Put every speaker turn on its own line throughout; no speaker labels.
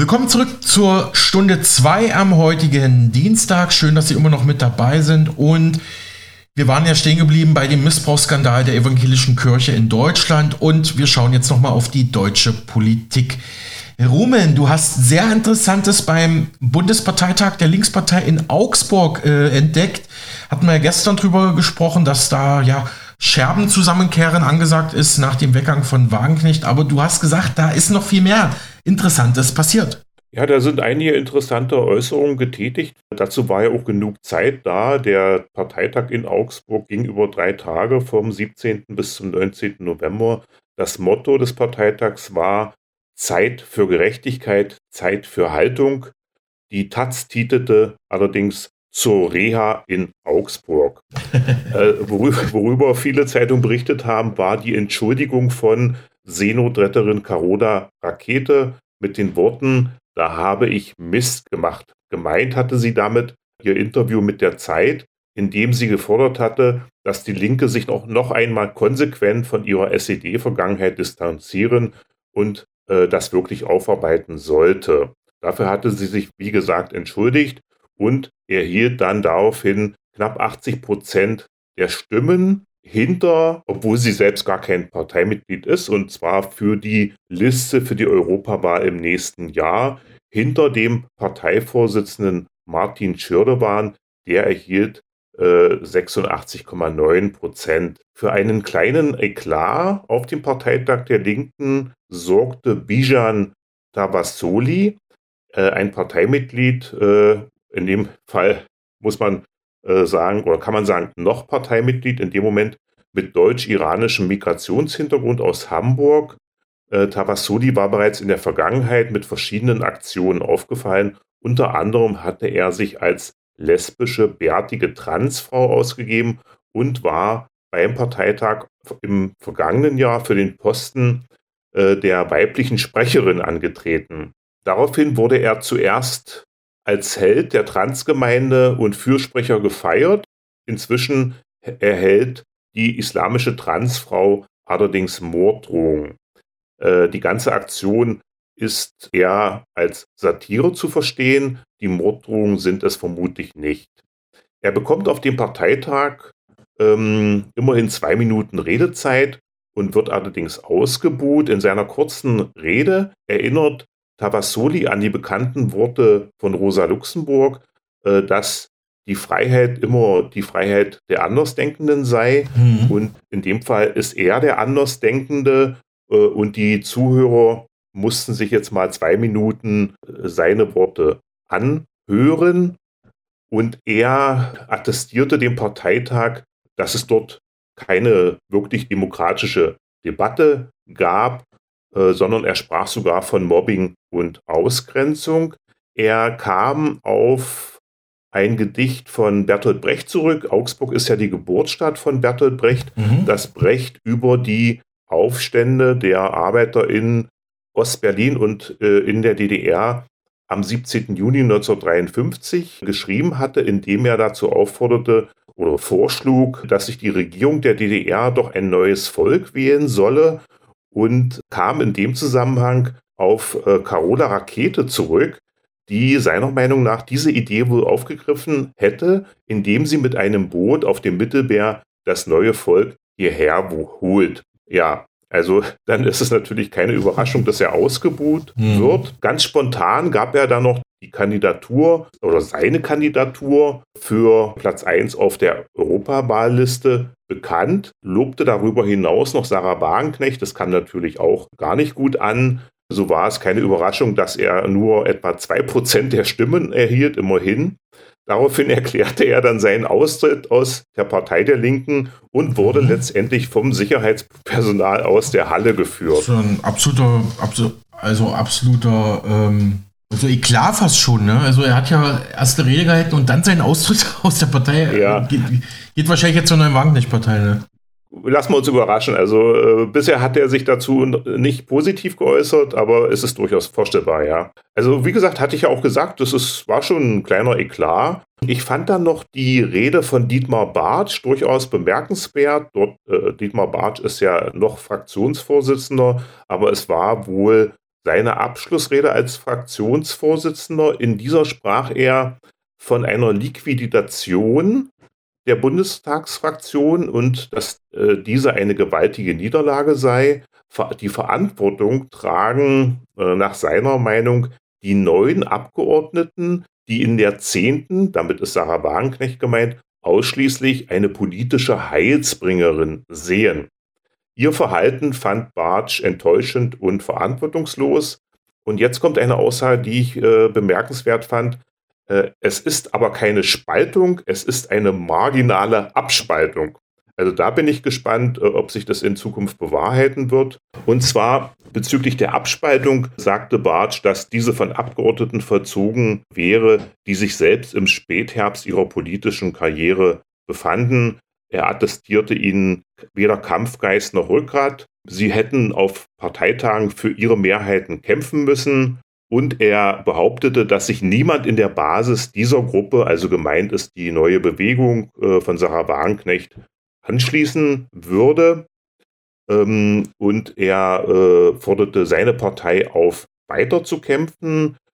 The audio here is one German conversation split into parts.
Willkommen zurück zur Stunde 2 am heutigen Dienstag. Schön, dass Sie immer noch mit dabei sind. Und wir waren ja stehen geblieben bei dem Missbrauchsskandal der evangelischen Kirche in Deutschland. Und wir schauen jetzt nochmal auf die deutsche Politik. Rumen, du hast sehr Interessantes beim Bundesparteitag der Linkspartei in Augsburg äh, entdeckt. Hatten wir ja gestern drüber gesprochen, dass da ja Scherben zusammenkehren angesagt ist nach dem Weggang von Wagenknecht. Aber du hast gesagt, da ist noch viel mehr Interessantes passiert.
Ja, da sind einige interessante Äußerungen getätigt. Dazu war ja auch genug Zeit da. Der Parteitag in Augsburg ging über drei Tage vom 17. bis zum 19. November. Das Motto des Parteitags war Zeit für Gerechtigkeit, Zeit für Haltung. Die Taz titelte allerdings zur Reha in Augsburg. äh, worüber, worüber, viele Zeitungen berichtet haben, war die Entschuldigung von Seenotretterin Carola Rakete mit den Worten, da habe ich Mist gemacht. Gemeint hatte sie damit ihr Interview mit der Zeit, in dem sie gefordert hatte, dass die Linke sich noch, noch einmal konsequent von ihrer SED-Vergangenheit distanzieren und äh, das wirklich aufarbeiten sollte. Dafür hatte sie sich, wie gesagt, entschuldigt und erhielt dann daraufhin knapp 80 Prozent der Stimmen hinter, obwohl sie selbst gar kein Parteimitglied ist, und zwar für die Liste für die Europawahl im nächsten Jahr, hinter dem Parteivorsitzenden Martin Schirdewan, der erhielt äh, 86,9 Prozent. Für einen kleinen Eklat auf dem Parteitag der Linken sorgte Bijan Tabassoli, äh, ein Parteimitglied, äh, in dem Fall muss man äh, sagen, oder kann man sagen, noch Parteimitglied, in dem Moment mit deutsch-iranischem Migrationshintergrund aus Hamburg. Äh, Tabassoli war bereits in der Vergangenheit mit verschiedenen Aktionen aufgefallen. Unter anderem hatte er sich als lesbische, bärtige Transfrau ausgegeben und war beim Parteitag im vergangenen Jahr für den Posten äh, der weiblichen Sprecherin angetreten. Daraufhin wurde er zuerst als Held der Transgemeinde und Fürsprecher gefeiert. Inzwischen erhält die islamische Transfrau allerdings Morddrohungen. Äh, die ganze Aktion ist eher als Satire zu verstehen. Die Morddrohungen sind es vermutlich nicht. Er bekommt auf dem Parteitag ähm, immerhin zwei Minuten Redezeit und wird allerdings ausgebuht. In seiner kurzen Rede erinnert Tabassoli an die bekannten Worte von Rosa Luxemburg, äh, dass die Freiheit immer die Freiheit der Andersdenkenden sei. Mhm. Und in dem Fall ist er der Andersdenkende äh, und die Zuhörer mussten sich jetzt mal zwei Minuten äh, seine Worte anhören. Und er attestierte dem Parteitag, dass es dort keine wirklich demokratische Debatte gab, äh, sondern er sprach sogar von Mobbing und Ausgrenzung. Er kam auf ein Gedicht von Bertolt Brecht zurück. Augsburg ist ja die Geburtsstadt von Bertolt Brecht, mhm. das Brecht über die Aufstände der Arbeiter in Ostberlin und äh, in der DDR am 17. Juni 1953 geschrieben hatte, indem er dazu aufforderte oder vorschlug, dass sich die Regierung der DDR doch ein neues Volk wählen solle und kam in dem Zusammenhang auf äh, Carola Rakete zurück, die seiner Meinung nach diese Idee wohl aufgegriffen hätte, indem sie mit einem Boot auf dem Mittelmeer das neue Volk hierher holt. Ja, also dann ist es natürlich keine Überraschung, dass er ausgebuht hm. wird. Ganz spontan gab er dann noch die Kandidatur oder seine Kandidatur für Platz 1 auf der Europawahlliste bekannt, lobte darüber hinaus noch Sarah Wagenknecht. Das kam natürlich auch gar nicht gut an. So war es keine Überraschung, dass er nur etwa 2% der Stimmen erhielt, immerhin. Daraufhin erklärte er dann seinen Austritt aus der Partei der Linken und wurde mhm. letztendlich vom Sicherheitspersonal aus der Halle geführt. Das
ist ein absoluter, also absoluter ähm, also Eklat fast schon, ne? Also er hat ja erste Rede gehalten und dann seinen Austritt aus der Partei. Ja. Geht, geht wahrscheinlich jetzt zur neuen Wagenknecht-Partei, ne?
Lassen wir uns überraschen. Also äh, bisher hat er sich dazu nicht positiv geäußert, aber es ist durchaus vorstellbar, ja. Also wie gesagt, hatte ich ja auch gesagt, das ist, war schon ein kleiner Eklat. Ich fand dann noch die Rede von Dietmar Bartsch durchaus bemerkenswert. Dort, äh, Dietmar Bartsch ist ja noch Fraktionsvorsitzender, aber es war wohl seine Abschlussrede als Fraktionsvorsitzender. In dieser sprach er von einer Liquidation der Bundestagsfraktion und dass äh, diese eine gewaltige Niederlage sei. Die Verantwortung tragen äh, nach seiner Meinung die neuen Abgeordneten, die in der zehnten, damit ist Sarah Wagenknecht gemeint, ausschließlich eine politische Heilsbringerin sehen. Ihr Verhalten fand Bartsch enttäuschend und verantwortungslos. Und jetzt kommt eine Aussage, die ich äh, bemerkenswert fand. Äh, es ist aber keine Spaltung, es ist eine marginale Abspaltung. Also da bin ich gespannt, äh, ob sich das in Zukunft bewahrheiten wird. Und zwar bezüglich der Abspaltung sagte Bartsch, dass diese von Abgeordneten verzogen wäre, die sich selbst im Spätherbst ihrer politischen Karriere befanden. Er attestierte ihnen weder Kampfgeist noch Rückgrat. Sie hätten auf Parteitagen für ihre Mehrheiten kämpfen müssen. Und er behauptete, dass sich niemand in der Basis dieser Gruppe, also gemeint ist die neue Bewegung äh, von Sarah Wagenknecht, anschließen würde. Ähm, und er äh, forderte seine Partei auf, weiterzukämpfen. Äh,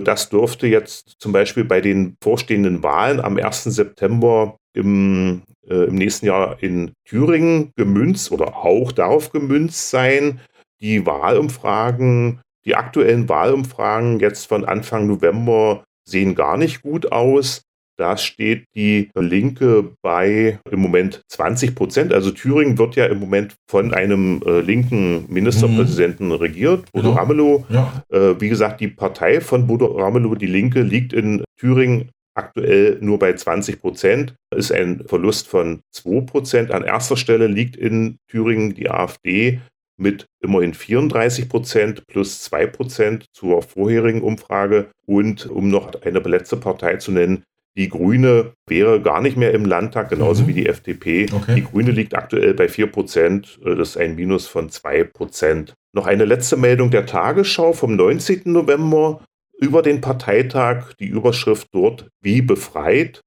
das dürfte jetzt zum Beispiel bei den vorstehenden Wahlen am 1. September im, äh, im nächsten Jahr in Thüringen gemünzt oder auch darauf gemünzt sein. Die Wahlumfragen die aktuellen Wahlumfragen jetzt von Anfang November sehen gar nicht gut aus. Da steht die Linke bei im Moment 20 Prozent. Also Thüringen wird ja im Moment von einem äh, linken Ministerpräsidenten mhm. regiert, Bodo genau. Ramelow. Ja. Äh, wie gesagt, die Partei von Bodo Ramelow, die Linke, liegt in Thüringen aktuell nur bei 20 Prozent. Ist ein Verlust von 2 Prozent. An erster Stelle liegt in Thüringen die AfD mit immerhin 34 Prozent plus 2 Prozent zur vorherigen Umfrage. Und um noch eine letzte Partei zu nennen, die Grüne wäre gar nicht mehr im Landtag, genauso mhm. wie die FDP. Okay. Die Grüne liegt aktuell bei 4 Prozent. Das ist ein Minus von 2 Prozent. Noch eine letzte Meldung der Tagesschau vom 19. November über den Parteitag. Die Überschrift dort, wie befreit.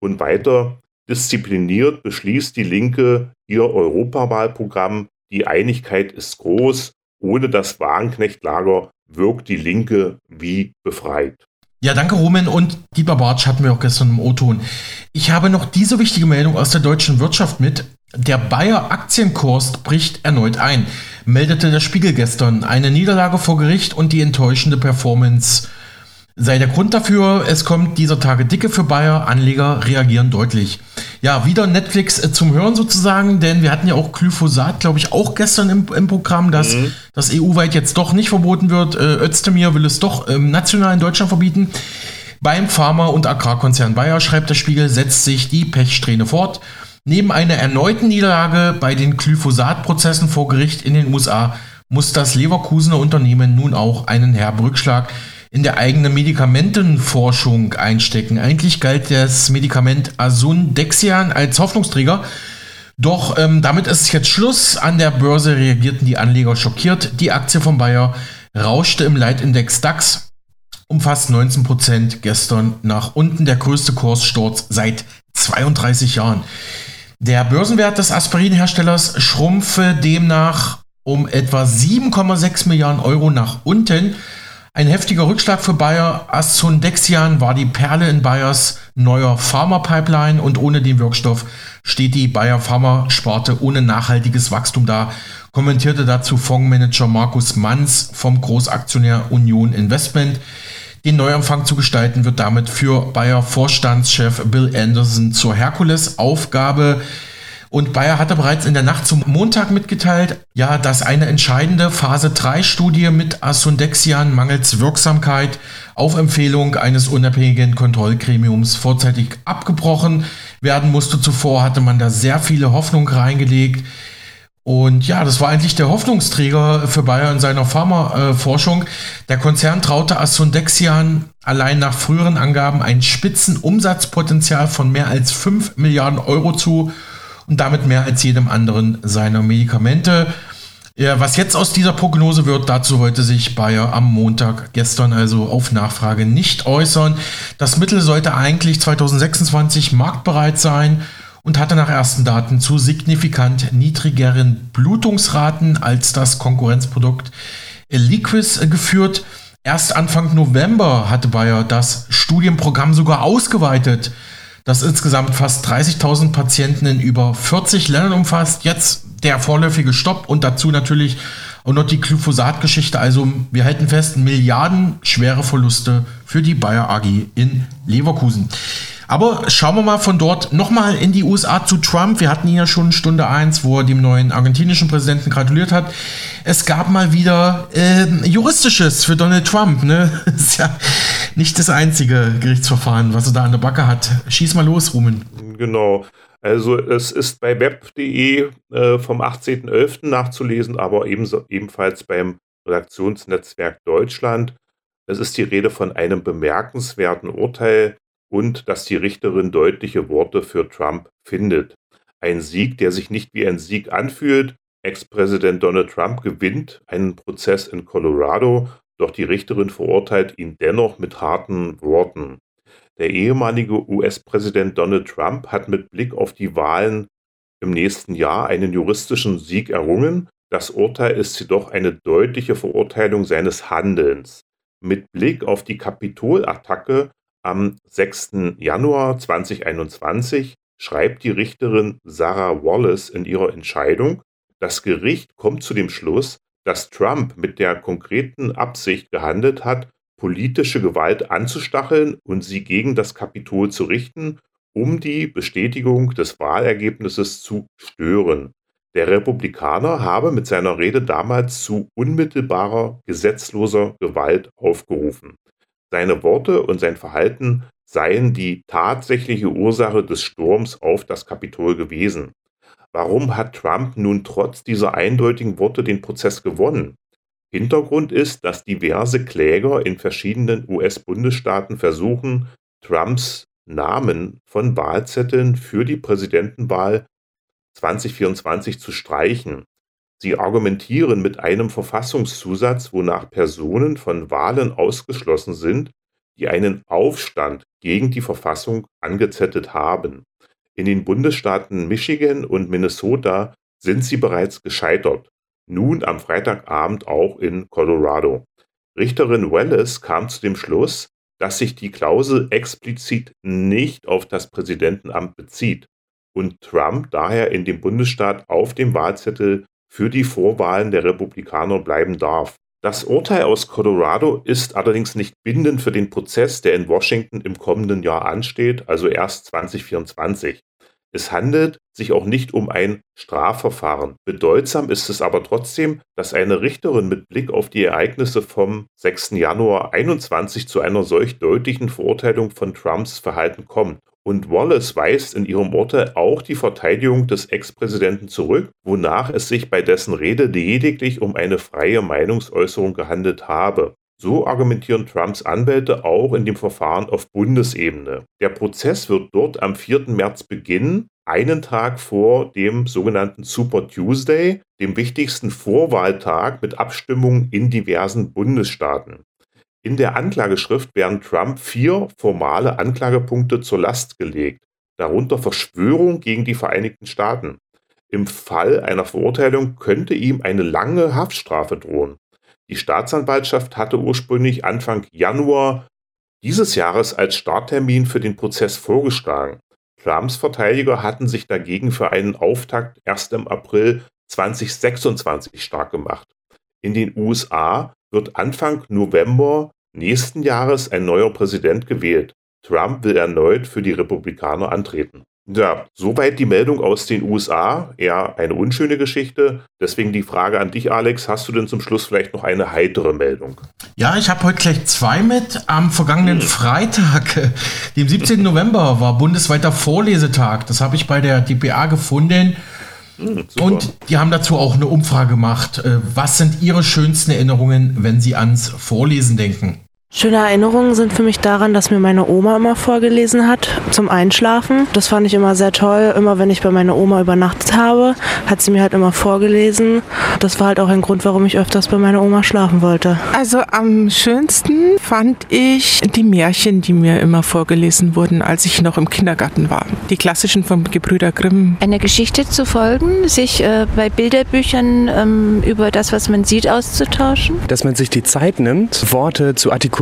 Und weiter, diszipliniert beschließt die Linke ihr Europawahlprogramm die Einigkeit ist groß. Ohne das Wagenknecht-Lager wirkt die Linke wie befreit.
Ja, danke Roman und Dieter Bartsch hatten wir auch gestern im O-Ton. Ich habe noch diese wichtige Meldung aus der deutschen Wirtschaft mit. Der Bayer Aktienkurs bricht erneut ein, meldete der Spiegel gestern. Eine Niederlage vor Gericht und die enttäuschende Performance sei der Grund dafür. Es kommt dieser Tage dicke für Bayer. Anleger reagieren deutlich. Ja, wieder Netflix äh, zum Hören sozusagen, denn wir hatten ja auch Glyphosat, glaube ich, auch gestern im, im Programm, dass mhm. das EU-weit jetzt doch nicht verboten wird. Äh, Özdemir will es doch ähm, national in Deutschland verbieten. Beim Pharma- und Agrarkonzern Bayer, schreibt der Spiegel, setzt sich die Pechsträhne fort. Neben einer erneuten Niederlage bei den Glyphosat-Prozessen vor Gericht in den USA muss das Leverkusener Unternehmen nun auch einen herben Rückschlag in der eigenen Medikamentenforschung einstecken. Eigentlich galt das Medikament Asundexian als Hoffnungsträger. Doch ähm, damit ist jetzt Schluss. An der Börse reagierten die Anleger schockiert. Die Aktie von Bayer rauschte im Leitindex DAX um fast 19% gestern nach unten. Der größte Kurssturz seit 32 Jahren. Der Börsenwert des Aspirinherstellers schrumpfe demnach um etwa 7,6 Milliarden Euro nach unten. Ein heftiger Rückschlag für Bayer. Asundexian war die Perle in Bayers neuer Pharma-Pipeline und ohne den Wirkstoff steht die Bayer Pharma-Sparte ohne nachhaltiges Wachstum da, kommentierte dazu Fondsmanager Markus Manns vom Großaktionär Union Investment. Den Neuanfang zu gestalten wird damit für Bayer Vorstandschef Bill Anderson zur Herkules-Aufgabe. Und Bayer hatte bereits in der Nacht zum Montag mitgeteilt, ja, dass eine entscheidende Phase 3 Studie mit Asundexian mangels Wirksamkeit auf Empfehlung eines unabhängigen Kontrollgremiums vorzeitig abgebrochen werden musste. Zuvor hatte man da sehr viele Hoffnungen reingelegt. Und ja, das war eigentlich der Hoffnungsträger für Bayer in seiner Pharmaforschung. Der Konzern traute Asundexian allein nach früheren Angaben ein Spitzenumsatzpotenzial von mehr als 5 Milliarden Euro zu und damit mehr als jedem anderen seiner Medikamente. Ja, was jetzt aus dieser Prognose wird, dazu wollte sich Bayer am Montag gestern also auf Nachfrage nicht äußern. Das Mittel sollte eigentlich 2026 marktbereit sein und hatte nach ersten Daten zu signifikant niedrigeren Blutungsraten als das Konkurrenzprodukt Liquis geführt. Erst Anfang November hatte Bayer das Studienprogramm sogar ausgeweitet, das insgesamt fast 30.000 Patienten in über 40 Ländern umfasst. Jetzt der vorläufige Stopp und dazu natürlich und noch die Glyphosat-Geschichte. Also wir halten fest, Milliarden schwere Verluste für die Bayer AG in Leverkusen. Aber schauen wir mal von dort nochmal in die USA zu Trump. Wir hatten ihn ja schon Stunde 1, wo er dem neuen argentinischen Präsidenten gratuliert hat. Es gab mal wieder äh, Juristisches für Donald Trump. Ne? Ist ja nicht das einzige Gerichtsverfahren, was er da an der Backe hat. Schieß mal los, Rumen.
Genau. Also es ist bei web.de äh, vom 18.11. nachzulesen, aber ebenso, ebenfalls beim Redaktionsnetzwerk Deutschland. Es ist die Rede von einem bemerkenswerten Urteil und dass die Richterin deutliche Worte für Trump findet. Ein Sieg, der sich nicht wie ein Sieg anfühlt. Ex-Präsident Donald Trump gewinnt einen Prozess in Colorado, doch die Richterin verurteilt ihn dennoch mit harten Worten. Der ehemalige US-Präsident Donald Trump hat mit Blick auf die Wahlen im nächsten Jahr einen juristischen Sieg errungen. Das Urteil ist jedoch eine deutliche Verurteilung seines Handelns. Mit Blick auf die Kapitolattacke am 6. Januar 2021 schreibt die Richterin Sarah Wallace in ihrer Entscheidung, das Gericht kommt zu dem Schluss, dass Trump mit der konkreten Absicht gehandelt hat, politische Gewalt anzustacheln und sie gegen das Kapitol zu richten, um die Bestätigung des Wahlergebnisses zu stören. Der Republikaner habe mit seiner Rede damals zu unmittelbarer gesetzloser Gewalt aufgerufen. Seine Worte und sein Verhalten seien die tatsächliche Ursache des Sturms auf das Kapitol gewesen. Warum hat Trump nun trotz dieser eindeutigen Worte den Prozess gewonnen? Hintergrund ist, dass diverse Kläger in verschiedenen US-Bundesstaaten versuchen, Trumps Namen von Wahlzetteln für die Präsidentenwahl 2024 zu streichen. Sie argumentieren mit einem Verfassungszusatz, wonach Personen von Wahlen ausgeschlossen sind, die einen Aufstand gegen die Verfassung angezettelt haben. In den Bundesstaaten Michigan und Minnesota sind sie bereits gescheitert nun am Freitagabend auch in Colorado. Richterin Wallace kam zu dem Schluss, dass sich die Klausel explizit nicht auf das Präsidentenamt bezieht und Trump daher in dem Bundesstaat auf dem Wahlzettel für die Vorwahlen der Republikaner bleiben darf. Das Urteil aus Colorado ist allerdings nicht bindend für den Prozess, der in Washington im kommenden Jahr ansteht, also erst 2024. Es handelt sich auch nicht um ein Strafverfahren. Bedeutsam ist es aber trotzdem, dass eine Richterin mit Blick auf die Ereignisse vom 6. Januar 21 zu einer solch deutlichen Verurteilung von Trumps Verhalten kommt. Und Wallace weist in ihrem Urteil auch die Verteidigung des Ex-Präsidenten zurück, wonach es sich bei dessen Rede lediglich um eine freie Meinungsäußerung gehandelt habe. So argumentieren Trumps Anwälte auch in dem Verfahren auf Bundesebene. Der Prozess wird dort am 4. März beginnen, einen Tag vor dem sogenannten Super Tuesday, dem wichtigsten Vorwahltag mit Abstimmungen in diversen Bundesstaaten. In der Anklageschrift werden Trump vier formale Anklagepunkte zur Last gelegt, darunter Verschwörung gegen die Vereinigten Staaten. Im Fall einer Verurteilung könnte ihm eine lange Haftstrafe drohen. Die Staatsanwaltschaft hatte ursprünglich Anfang Januar dieses Jahres als Starttermin für den Prozess vorgeschlagen. Trumps Verteidiger hatten sich dagegen für einen Auftakt erst im April 2026 stark gemacht. In den USA wird Anfang November nächsten Jahres ein neuer Präsident gewählt. Trump will erneut für die Republikaner antreten. Ja, soweit die Meldung aus den USA. Eher eine unschöne Geschichte. Deswegen die Frage an dich, Alex. Hast du denn zum Schluss vielleicht noch eine heitere Meldung?
Ja, ich habe heute gleich zwei mit. Am vergangenen hm. Freitag, dem 17. November, war bundesweiter Vorlesetag. Das habe ich bei der DPA gefunden. Hm, und die haben dazu auch eine Umfrage gemacht. Äh, was sind Ihre schönsten Erinnerungen, wenn Sie ans Vorlesen denken?
Schöne Erinnerungen sind für mich daran, dass mir meine Oma immer vorgelesen hat zum Einschlafen. Das fand ich immer sehr toll. Immer wenn ich bei meiner Oma übernachtet habe, hat sie mir halt immer vorgelesen. Das war halt auch ein Grund, warum ich öfters bei meiner Oma schlafen wollte.
Also am schönsten fand ich die Märchen, die mir immer vorgelesen wurden, als ich noch im Kindergarten war. Die klassischen vom Gebrüder Grimm.
Eine Geschichte zu folgen, sich äh, bei Bilderbüchern ähm, über das, was man sieht, auszutauschen.
Dass man sich die Zeit nimmt, Worte zu artikulieren,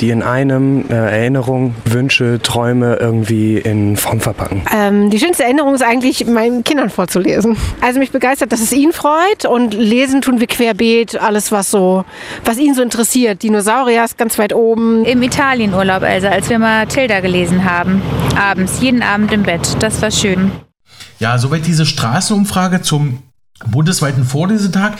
die in einem äh, Erinnerung, Wünsche, Träume irgendwie in Form verpacken.
Ähm, die schönste Erinnerung ist eigentlich, meinen Kindern vorzulesen. Also mich begeistert, dass es ihnen freut und lesen tun wir querbeet, alles was so, was ihn so interessiert. Dinosaurier ist ganz weit oben.
Im Italienurlaub, also als wir mal Tilda gelesen haben. Abends, jeden Abend im Bett. Das war schön.
Ja, soweit diese Straßenumfrage zum bundesweiten Vorlesetag.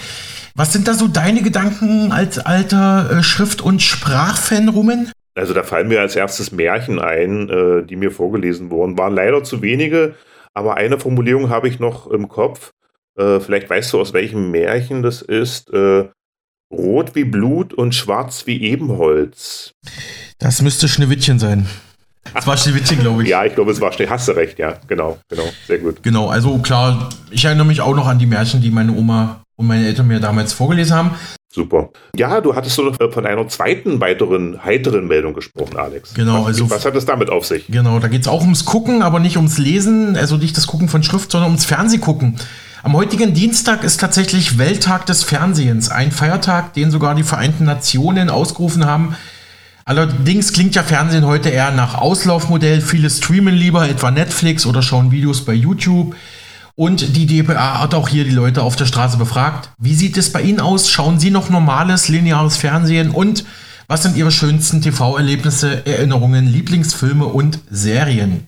Was sind da so deine Gedanken als alter äh, Schrift- und Sprachfan, Rumen?
Also da fallen mir als erstes Märchen ein, äh, die mir vorgelesen wurden. Waren leider zu wenige, aber eine Formulierung habe ich noch im Kopf. Äh, vielleicht weißt du, aus welchem Märchen das ist. Rot wie Blut und schwarz wie Ebenholz.
Das müsste Schneewittchen sein. Das war Schneewittchen, glaube ich.
Ja, ich glaube, es war Schneewittchen. Hast du recht, ja. Genau, genau. Sehr gut.
Genau, also klar, ich erinnere mich auch noch an die Märchen, die meine Oma und meine Eltern mir damals vorgelesen haben.
Super. Ja, du hattest so von einer zweiten weiteren heiteren Meldung gesprochen, Alex.
Genau,
was,
also.
Was hat es damit auf sich?
Genau, da geht es auch ums Gucken, aber nicht ums Lesen, also nicht das Gucken von Schrift, sondern ums Fernsehgucken. Am heutigen Dienstag ist tatsächlich Welttag des Fernsehens, ein Feiertag, den sogar die Vereinten Nationen ausgerufen haben. Allerdings klingt ja Fernsehen heute eher nach Auslaufmodell. Viele streamen lieber etwa Netflix oder schauen Videos bei YouTube. Und die DPA hat auch hier die Leute auf der Straße befragt. Wie sieht es bei Ihnen aus? Schauen Sie noch normales, lineares Fernsehen? Und was sind Ihre schönsten TV-Erlebnisse, Erinnerungen, Lieblingsfilme und Serien?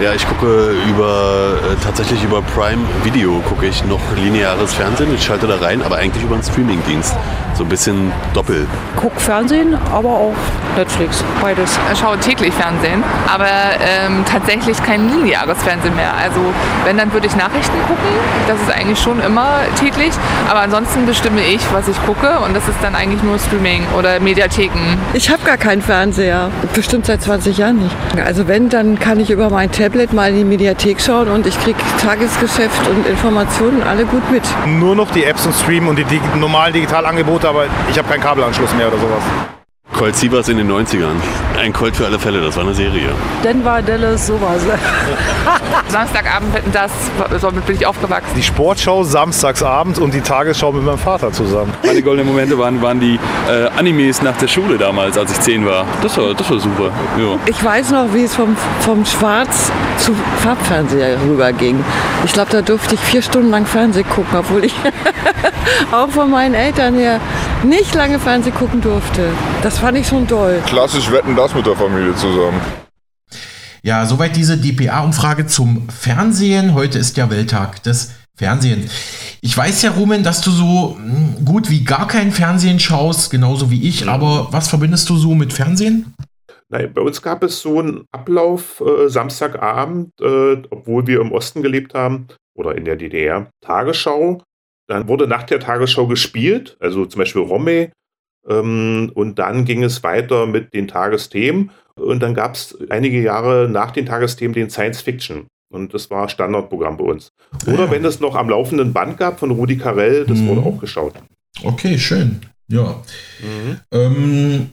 Ja, ich gucke über äh, tatsächlich über Prime Video gucke ich noch lineares Fernsehen. Ich schalte da rein, aber eigentlich über einen Streamingdienst. So ein bisschen doppel.
Guck Fernsehen, aber auch Netflix, beides.
Ich schaue täglich Fernsehen, aber ähm, tatsächlich kein lineares Fernsehen mehr. Also wenn, dann würde ich Nachrichten gucken. Das ist eigentlich schon immer täglich. Aber ansonsten bestimme ich, was ich gucke und das ist dann eigentlich nur Streaming oder Mediatheken.
Ich habe gar keinen Fernseher. Bestimmt seit 20 Jahren nicht. Also wenn, dann kann ich über mein Tablet mal in die Mediathek schauen und ich kriege Tagesgeschäft und Informationen alle gut mit.
Nur noch die Apps und Stream und die dig normalen Aber ich habe keinen Kabelanschluss mehr oder sowas.
Colt Sievers in den 90ern. Ein Colt für alle Fälle, das war eine Serie.
Denver, Dallas, sowas.
Samstagabend das, damit bin ich aufgewachsen.
Die Sportschau samstagsabends und die Tagesschau mit meinem Vater zusammen.
Meine goldenen Momente waren, waren die äh, Animes nach der Schule damals, als ich zehn war. Das war, das war super. Ja.
Ich weiß noch, wie es vom, vom Schwarz zu Farbfernseher rüberging. Ich glaube, da durfte ich vier Stunden lang Fernsehen gucken, obwohl ich auch von meinen Eltern her nicht lange Fernsehen gucken durfte. Das fand ich schon toll.
Klassisch wetten das mit der Familie zusammen.
Ja, soweit diese DPA-Umfrage zum Fernsehen. Heute ist ja Welttag des Fernsehens. Ich weiß ja, Rumen, dass du so gut wie gar kein Fernsehen schaust, genauso wie ich. Aber was verbindest du so mit Fernsehen?
Nein, bei uns gab es so einen Ablauf äh, Samstagabend, äh, obwohl wir im Osten gelebt haben oder in der DDR. Tagesschau. Dann wurde nach der Tagesschau gespielt, also zum Beispiel Romme. Ähm, und dann ging es weiter mit den Tagesthemen. Und dann gab es einige Jahre nach den Tagesthemen den Science Fiction. Und das war Standardprogramm bei uns. Oder ja. wenn es noch am laufenden Band gab von Rudi Carell, das mhm. wurde auch geschaut.
Okay, schön. Ja. Mhm. Ähm,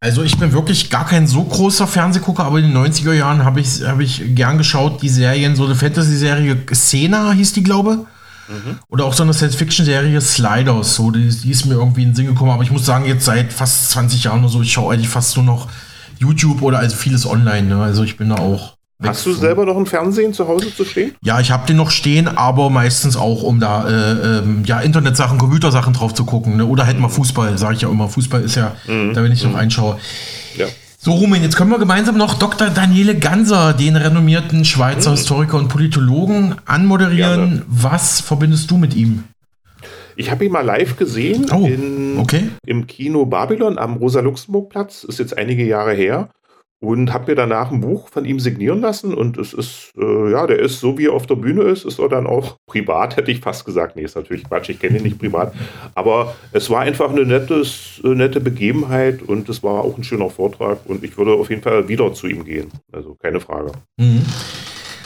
also ich bin wirklich gar kein so großer Fernsehgucker, aber in den 90er Jahren habe ich, hab ich gern geschaut, die Serien, so eine Fantasy-Serie, Xena hieß die, glaube mhm. Oder auch so eine Science-Fiction-Serie Sliders, so, die, die, ist mir irgendwie in den Sinn gekommen, aber ich muss sagen, jetzt seit fast 20 Jahren oder so, ich schaue eigentlich fast nur noch YouTube oder also vieles online. Ne? Also ich bin da auch.
Hast du selber noch ein Fernsehen zu Hause zu stehen?
Ja, ich habe den noch stehen, aber meistens auch, um da äh, ähm, ja, Internetsachen, Computersachen drauf zu gucken. Ne? Oder halt mal Fußball, sage ich ja immer. Fußball ist ja, mhm. da wenn ich noch mhm. einschaue. Ja. So, Rumen, jetzt können wir gemeinsam noch Dr. Daniele Ganser, den renommierten Schweizer mhm. Historiker und Politologen, anmoderieren. Gerne. Was verbindest du mit ihm?
Ich habe ihn mal live gesehen
oh, in, okay.
im Kino Babylon am Rosa-Luxemburg-Platz. Ist jetzt einige Jahre her. Und habe mir danach ein Buch von ihm signieren lassen. Und es ist, äh, ja, der ist so wie er auf der Bühne ist, ist er dann auch privat, hätte ich fast gesagt. Nee, ist natürlich Quatsch, ich kenne ihn nicht privat. Aber es war einfach eine nettes, nette Begebenheit und es war auch ein schöner Vortrag. Und ich würde auf jeden Fall wieder zu ihm gehen. Also keine Frage.
Mhm.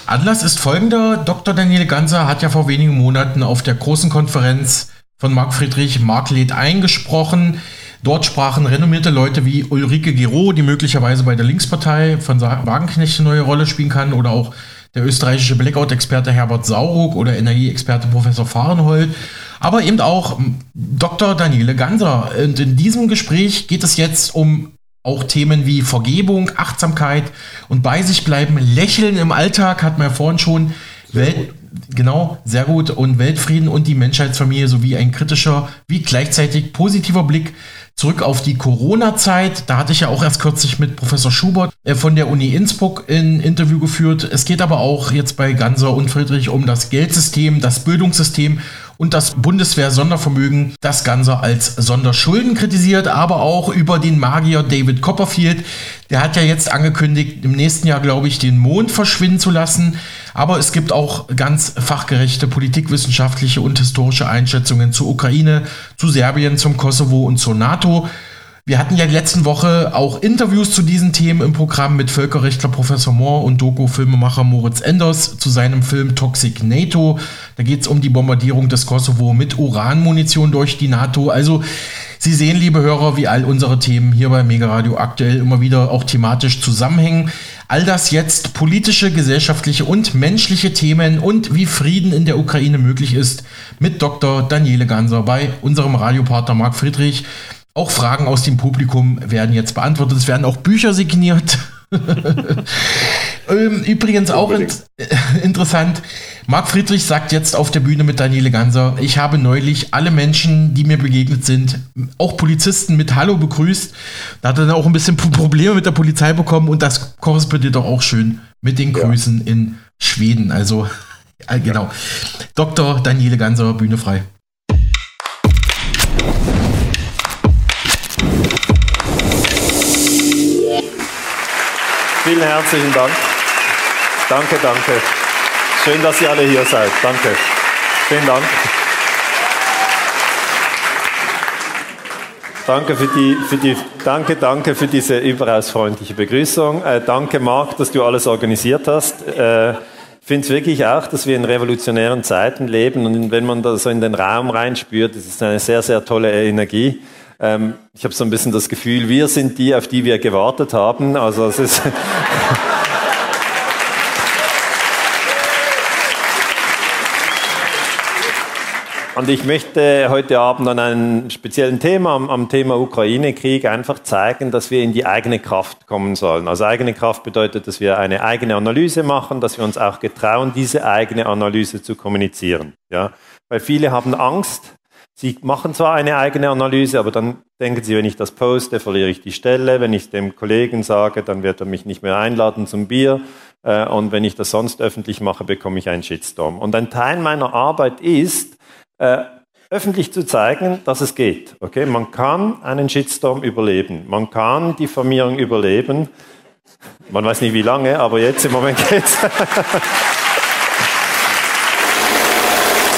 Anlass ist folgender. Dr. Daniel Ganser hat ja vor wenigen Monaten auf der großen Konferenz von Marc Friedrich Marklet eingesprochen. Dort sprachen renommierte Leute wie Ulrike Gero, die möglicherweise bei der Linkspartei von Wagenknecht eine neue Rolle spielen kann, oder auch der österreichische Blackout-Experte Herbert Sauruck oder Energieexperte Professor Fahrenhold, aber eben auch Dr. Daniele Ganser. Und in diesem Gespräch geht es jetzt um auch Themen wie Vergebung, Achtsamkeit und bei sich bleiben, Lächeln im Alltag, hat man ja vorhin schon. Welt, genau, sehr gut. Und Weltfrieden und die Menschheitsfamilie sowie ein kritischer wie gleichzeitig positiver Blick zurück auf die Corona-Zeit. Da hatte ich ja auch erst kürzlich mit Professor Schubert äh, von der Uni Innsbruck ein Interview geführt. Es geht aber auch jetzt bei Ganser und Friedrich um das Geldsystem, das Bildungssystem und das Bundeswehr-Sondervermögen, das Ganze als Sonderschulden kritisiert, aber auch über den Magier David Copperfield. Der hat ja jetzt angekündigt, im nächsten Jahr, glaube ich, den Mond verschwinden zu lassen. Aber es gibt auch ganz fachgerechte politikwissenschaftliche und historische Einschätzungen zur Ukraine, zu Serbien, zum Kosovo und zur NATO. Wir hatten ja letzten Woche auch Interviews zu diesen Themen im Programm mit Völkerrechtler Professor Mohr und Doku-Filmemacher Moritz Enders zu seinem Film Toxic NATO. Da geht es um die Bombardierung des Kosovo mit Uranmunition durch die NATO. Also Sie sehen, liebe Hörer, wie all unsere Themen hier bei Mega Radio aktuell immer wieder auch thematisch zusammenhängen. All das jetzt politische, gesellschaftliche und menschliche Themen und wie Frieden in der Ukraine möglich ist mit Dr. Daniele Ganser bei unserem Radiopartner Marc Friedrich. Auch Fragen aus dem Publikum werden jetzt beantwortet. Es werden auch Bücher signiert. Ähm, übrigens auch in, interessant, Marc Friedrich sagt jetzt auf der Bühne mit Daniele Ganser, ich habe neulich alle Menschen, die mir begegnet sind, auch Polizisten mit Hallo begrüßt. Da hat er dann auch ein bisschen Probleme mit der Polizei bekommen und das korrespondiert doch auch schön mit den Grüßen ja. in Schweden. Also, genau. Dr. Daniele Ganser, Bühne frei.
Vielen herzlichen Dank. Danke, danke. Schön, dass ihr alle hier seid. Danke. Vielen Dank. Danke für die, für die, danke, danke für diese überaus freundliche Begrüßung. Äh, danke, Marc, dass du alles organisiert hast. Äh, ich finde es wirklich auch, dass wir in revolutionären Zeiten leben und wenn man da so in den Raum reinspürt, das ist eine sehr, sehr tolle Energie. Ähm, ich habe so ein bisschen das Gefühl, wir sind die, auf die wir gewartet haben. Also es ist Und ich möchte heute Abend an einem speziellen Thema, am, am Thema Ukraine-Krieg, einfach zeigen, dass wir in die eigene Kraft kommen sollen. Also eigene Kraft bedeutet, dass wir eine eigene Analyse machen, dass wir uns auch getrauen, diese eigene Analyse zu kommunizieren. Ja? Weil viele haben Angst, Sie machen zwar eine eigene Analyse, aber dann denken Sie, wenn ich das poste, verliere ich die Stelle. Wenn ich dem Kollegen sage, dann wird er mich nicht mehr einladen zum Bier. Äh, und wenn ich das sonst öffentlich mache, bekomme ich einen Shitstorm. Und ein Teil meiner Arbeit ist, äh, öffentlich zu zeigen, dass es geht. Okay, man kann einen Shitstorm überleben. Man kann Diffamierung überleben. Man weiß nicht wie lange, aber jetzt im Moment geht's.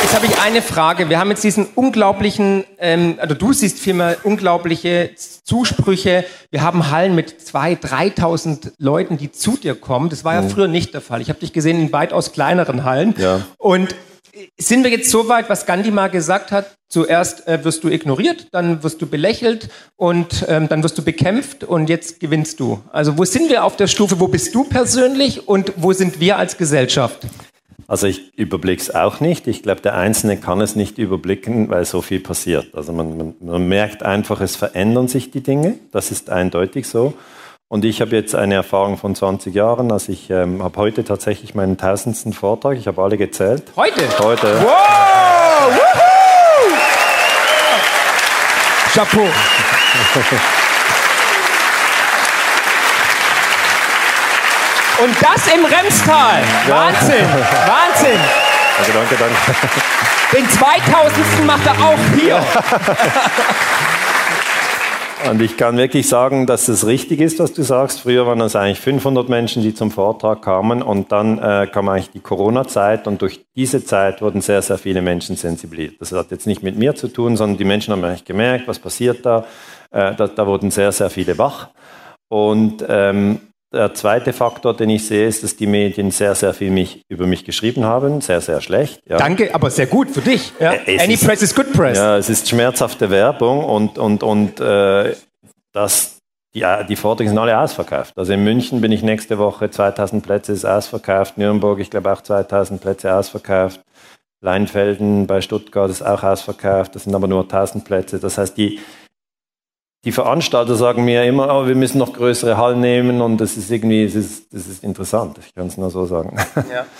Jetzt habe ich eine Frage. Wir haben jetzt diesen unglaublichen, ähm, also du siehst vielmehr unglaubliche Zusprüche. Wir haben Hallen mit 2.000, 3.000 Leuten, die zu dir kommen. Das war ja mhm. früher nicht der Fall. Ich habe dich gesehen in weitaus kleineren Hallen. Ja. Und sind wir jetzt so weit, was Gandhi mal gesagt hat? Zuerst äh, wirst du ignoriert, dann wirst du belächelt und ähm, dann wirst du bekämpft und jetzt gewinnst du. Also wo sind wir auf der Stufe? Wo bist du persönlich und wo sind wir als Gesellschaft?
Also ich überblicke es auch nicht. Ich glaube, der Einzelne kann es nicht überblicken, weil so viel passiert. Also man, man, man merkt einfach, es verändern sich die Dinge. Das ist eindeutig so. Und ich habe jetzt eine Erfahrung von 20 Jahren. Also ich ähm, habe heute tatsächlich meinen tausendsten Vortrag. Ich habe alle gezählt.
Heute?
Heute.
Wow! Woohoo! Chapeau. Und das im Remstal. Wahnsinn, Wahnsinn.
Danke, danke, danke.
Den 2000. macht er auch hier.
Und ich kann wirklich sagen, dass es richtig ist, was du sagst. Früher waren es eigentlich 500 Menschen, die zum Vortrag kamen und dann äh, kam eigentlich die Corona-Zeit und durch diese Zeit wurden sehr, sehr viele Menschen sensibilisiert. Das hat jetzt nicht mit mir zu tun, sondern die Menschen haben eigentlich gemerkt, was passiert da. Äh, da, da, wurden sehr, sehr viele wach. Und ähm, Der zweite Faktor, den ich sehe, ist, dass die Medien sehr, sehr viel mich, über mich geschrieben haben. Sehr, sehr schlecht. Ja.
Danke, aber sehr gut für dich. Ja.
Äh,
Any
ist-
press is good press.
Ja, es ist schmerzhafte Werbung und, und, und äh, das, die, die Vorträge sind alle ausverkauft. Also in München bin ich nächste Woche, 2000 Plätze ist ausverkauft. Nürnberg, ich glaube auch 2000 Plätze ausverkauft. Leinfelden bei Stuttgart ist auch ausverkauft. Das sind aber nur 1000 Plätze. Das heißt, die, die Veranstalter sagen mir immer, oh, wir müssen noch größere Hallen nehmen und das ist irgendwie, das ist, das ist interessant. Ich kann es nur so sagen.
Ja.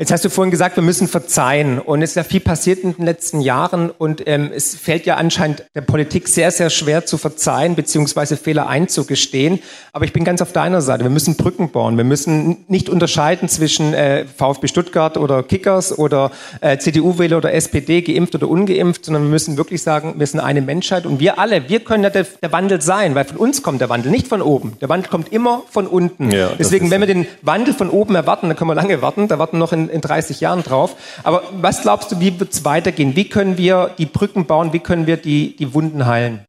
Jetzt hast du vorhin gesagt, wir müssen verzeihen. Und es ist ja viel passiert in den letzten Jahren. Und ähm, es fällt ja anscheinend der Politik sehr, sehr schwer zu verzeihen, beziehungsweise Fehler einzugestehen. Aber ich bin ganz auf deiner Seite. Wir müssen Brücken bauen. Wir müssen nicht unterscheiden zwischen äh, VfB Stuttgart oder Kickers oder äh, CDU-Wähler oder SPD, geimpft oder ungeimpft, sondern wir müssen wirklich sagen, wir sind eine Menschheit. Und wir alle, wir können ja der, der Wandel sein, weil von uns kommt der Wandel, nicht von oben. Der Wandel kommt immer von unten.
Ja,
Deswegen, wenn wir den Wandel von oben erwarten, dann können wir lange warten. Da warten noch in, in 30 Jahren drauf. Aber was glaubst du, wie wird es weitergehen? Wie können wir die Brücken bauen? Wie können wir die, die Wunden heilen?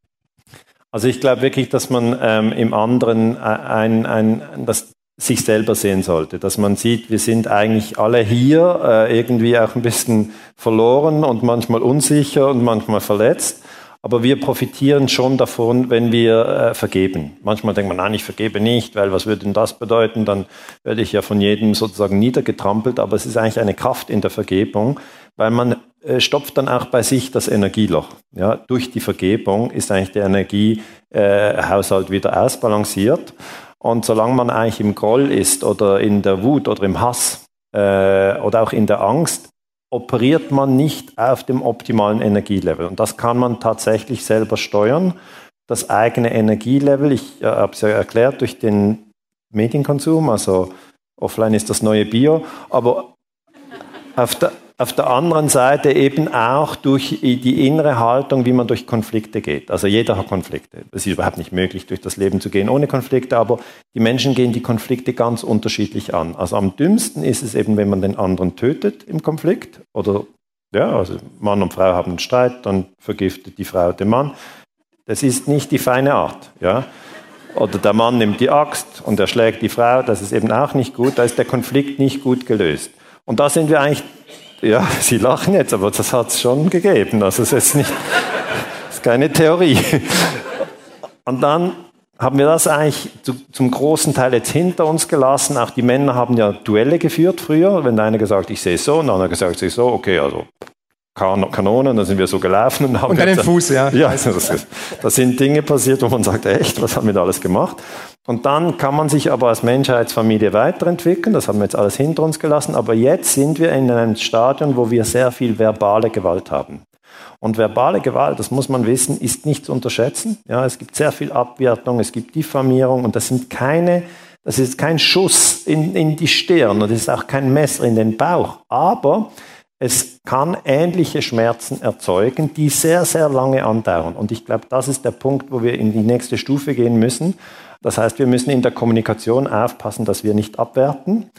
Also ich glaube wirklich, dass man ähm, im anderen äh, ein, ein, das sich selber sehen sollte, dass man sieht, wir sind eigentlich alle hier äh, irgendwie auch ein bisschen verloren und manchmal unsicher und manchmal verletzt. Aber wir profitieren schon davon, wenn wir äh, vergeben. Manchmal denkt man, nein, ich vergebe nicht, weil was würde denn das bedeuten? Dann werde ich ja von jedem sozusagen niedergetrampelt. Aber es ist eigentlich eine Kraft in der Vergebung, weil man äh, stopft dann auch bei sich das Energieloch. Ja, durch die Vergebung ist eigentlich der Energiehaushalt wieder ausbalanciert. Und solange man eigentlich im Groll ist oder in der Wut oder im Hass äh, oder auch in der Angst, operiert man nicht auf dem optimalen Energielevel. Und das kann man tatsächlich selber steuern. Das eigene Energielevel, ich äh, habe es ja erklärt, durch den Medienkonsum, also offline ist das neue Bio, aber auf der, auf der anderen Seite eben auch durch die innere Haltung, wie man durch Konflikte geht. Also jeder hat Konflikte. Es ist überhaupt nicht möglich, durch das Leben zu gehen ohne Konflikte, aber die Menschen gehen die Konflikte ganz unterschiedlich an. Also am dümmsten ist es eben, wenn man den anderen tötet im Konflikt oder ja, also Mann und Frau haben einen Streit, dann vergiftet die Frau den Mann. Das ist nicht die feine Art, ja. Oder der Mann nimmt die Axt und erschlägt die Frau, das ist eben auch nicht gut, da ist der Konflikt nicht gut gelöst. Und da sind wir eigentlich, ja, Sie lachen jetzt, aber das hat es schon gegeben. Also es ist nicht, ist keine Theorie. Und dann haben wir das eigentlich zu, zum großen Teil jetzt hinter uns gelassen. Auch die Männer haben ja Duelle geführt früher. Wenn der eine gesagt, ich sehe es so, und andere gesagt, ich sehe es so, okay, also kan Kanonen, dann sind wir so gelaufen und haben
Und dann den Fuß, ja.
Ja, das, da sind Dinge passiert, wo man sagt, echt, was haben wir da alles gemacht? Und dann kann man sich aber als Menschheitsfamilie weiterentwickeln. Das haben wir jetzt alles hinter uns gelassen. Aber jetzt sind wir in einem Stadion, wo wir sehr viel verbale Gewalt haben. Und verbale Gewalt, das muss man wissen, ist nicht zu unterschätzen. Ja, es gibt sehr viel Abwertung, es gibt Diffamierung und das sind keine, das ist kein Schuss in, in die Stirn und es ist auch kein Messer in den Bauch. Aber es kann ähnliche Schmerzen erzeugen, die sehr, sehr lange andauern. Und ich glaube, das ist der Punkt, wo wir in die nächste Stufe gehen müssen. Das heißt, wir müssen in der Kommunikation aufpassen, dass wir nicht abwerten.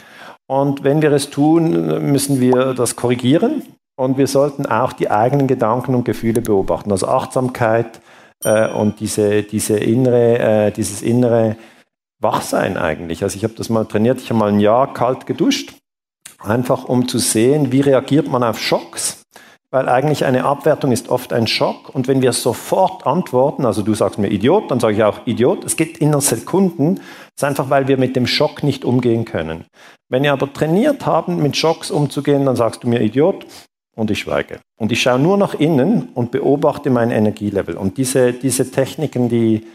Und wenn wir es tun, müssen wir das korrigieren. Und wir sollten auch die eigenen Gedanken und Gefühle beobachten. Also Achtsamkeit äh, und diese, diese innere, äh, dieses innere Wachsein eigentlich. Also ich habe das mal trainiert, ich habe mal ein Jahr kalt geduscht, einfach um zu sehen, wie reagiert man auf Schocks. Weil eigentlich eine Abwertung ist oft ein Schock. Und wenn wir sofort antworten, also du sagst mir Idiot, dann sage ich auch Idiot, es geht in Sekunden, das ist einfach, weil wir mit dem Schock nicht umgehen können. Wenn wir aber trainiert haben, mit Schocks umzugehen, dann sagst du mir Idiot und ich schweige. Und ich schaue nur nach innen und beobachte mein Energielevel. Und diese, diese Techniken, die,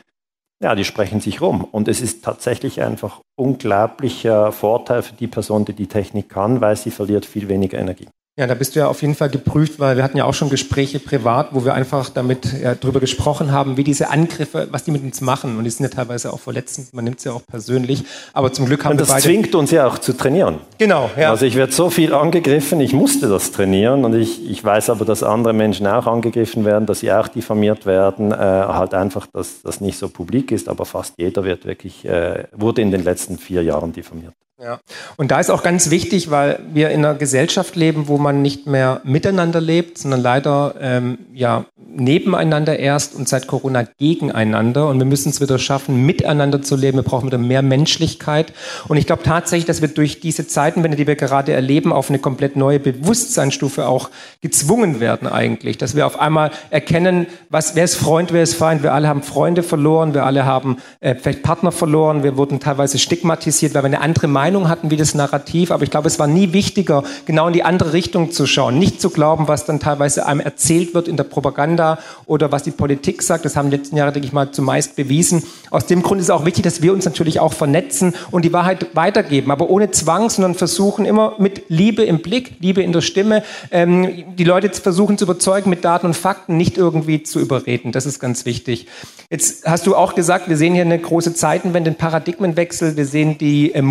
ja, die sprechen sich rum. Und es ist tatsächlich einfach unglaublicher Vorteil für die Person, die die Technik kann, weil sie verliert viel weniger Energie.
Ja, da bist du ja auf jeden Fall geprüft, weil wir hatten ja auch schon Gespräche privat, wo wir einfach damit ja, darüber gesprochen haben, wie diese Angriffe, was die mit uns machen. Und die sind ja teilweise auch verletzend, man nimmt es ja auch persönlich. Aber zum Glück haben
Und
wir
das
beide...
zwingt uns ja auch zu trainieren.
Genau, ja.
Also ich werde so viel angegriffen, ich musste das trainieren und ich, ich weiß aber, dass andere Menschen auch angegriffen werden, dass sie auch diffamiert werden, äh, halt einfach, dass das nicht so publik ist, aber fast jeder wird wirklich, äh, wurde in den letzten vier Jahren diffamiert.
Ja. Und da ist auch ganz wichtig, weil wir in einer Gesellschaft leben, wo man nicht mehr miteinander lebt, sondern leider ähm, ja nebeneinander erst und seit Corona gegeneinander. Und wir müssen es wieder schaffen, miteinander zu leben. Wir brauchen wieder mehr Menschlichkeit. Und ich glaube tatsächlich, dass wir durch diese Zeitenwende, die wir gerade erleben, auf eine komplett neue Bewusstseinsstufe auch gezwungen werden eigentlich. Dass wir auf einmal erkennen, was, wer ist Freund, wer ist Feind. Wir alle haben Freunde verloren, wir alle haben äh, vielleicht Partner verloren, wir wurden teilweise stigmatisiert, weil wir eine andere Meinung hatten wie das Narrativ. Aber ich glaube, es war nie wichtiger, genau in die andere Richtung zu schauen. Nicht zu glauben, was dann teilweise einem erzählt wird in der Propaganda oder was die Politik sagt. Das haben die letzten Jahre, denke ich mal, zumeist bewiesen. Aus dem Grund ist es auch wichtig, dass wir uns natürlich auch vernetzen und die Wahrheit weitergeben. Aber ohne Zwang, sondern versuchen immer mit Liebe im Blick, Liebe in der Stimme, ähm, die Leute versuchen zu überzeugen mit Daten und Fakten, nicht irgendwie zu überreden. Das ist ganz wichtig. Jetzt hast du auch gesagt, wir sehen hier eine große Zeitenwende, einen Paradigmenwechsel. Wir sehen die äh,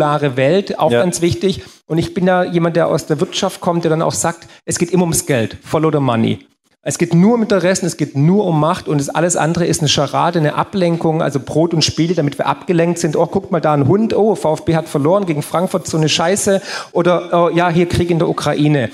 multipolare Welt, auch ja. ganz wichtig. Und ich bin da jemand, der aus der Wirtschaft kommt, der dann auch sagt, es geht immer ums Geld. Follow the money. Es geht nur um Interessen, es geht nur um Macht und das alles andere ist eine Scharade, eine Ablenkung, also Brot und Spiele, damit wir abgelenkt sind. Oh, guck mal da ein Hund, oh, VfB hat verloren gegen Frankfurt, so eine Scheiße. Oder oh, ja, hier Krieg in der Ukraine.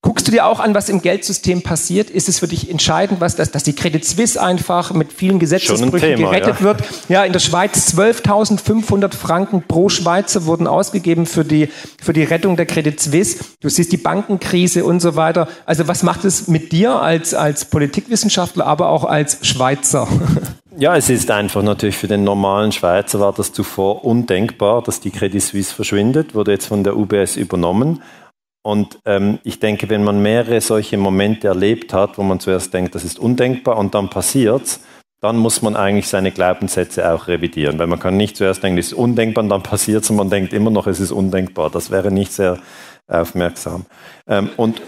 Guckst du dir auch an, was im Geldsystem passiert? Ist es für dich entscheidend, was, dass, dass die Credit Suisse einfach mit vielen Gesetzesbrüchen Thema, gerettet ja. wird? Ja, in der Schweiz 12.500 Franken pro Schweizer wurden ausgegeben für die, für die Rettung der Credit Suisse. Du siehst die Bankenkrise und so weiter. Also was macht es mit dir als, als Politikwissenschaftler, aber auch als Schweizer?
Ja, es ist einfach natürlich für den normalen Schweizer war das zuvor undenkbar, dass die Credit Suisse verschwindet, wurde jetzt von der UBS übernommen. Und ähm, ich denke, wenn man mehrere solche Momente erlebt hat, wo man zuerst denkt, das ist undenkbar und dann passiert's, dann muss man eigentlich seine Glaubenssätze auch revidieren. Weil man kann nicht zuerst denken, es ist undenkbar und dann passiert's und man denkt immer noch, es ist undenkbar. Das wäre nicht sehr aufmerksam. Ähm, und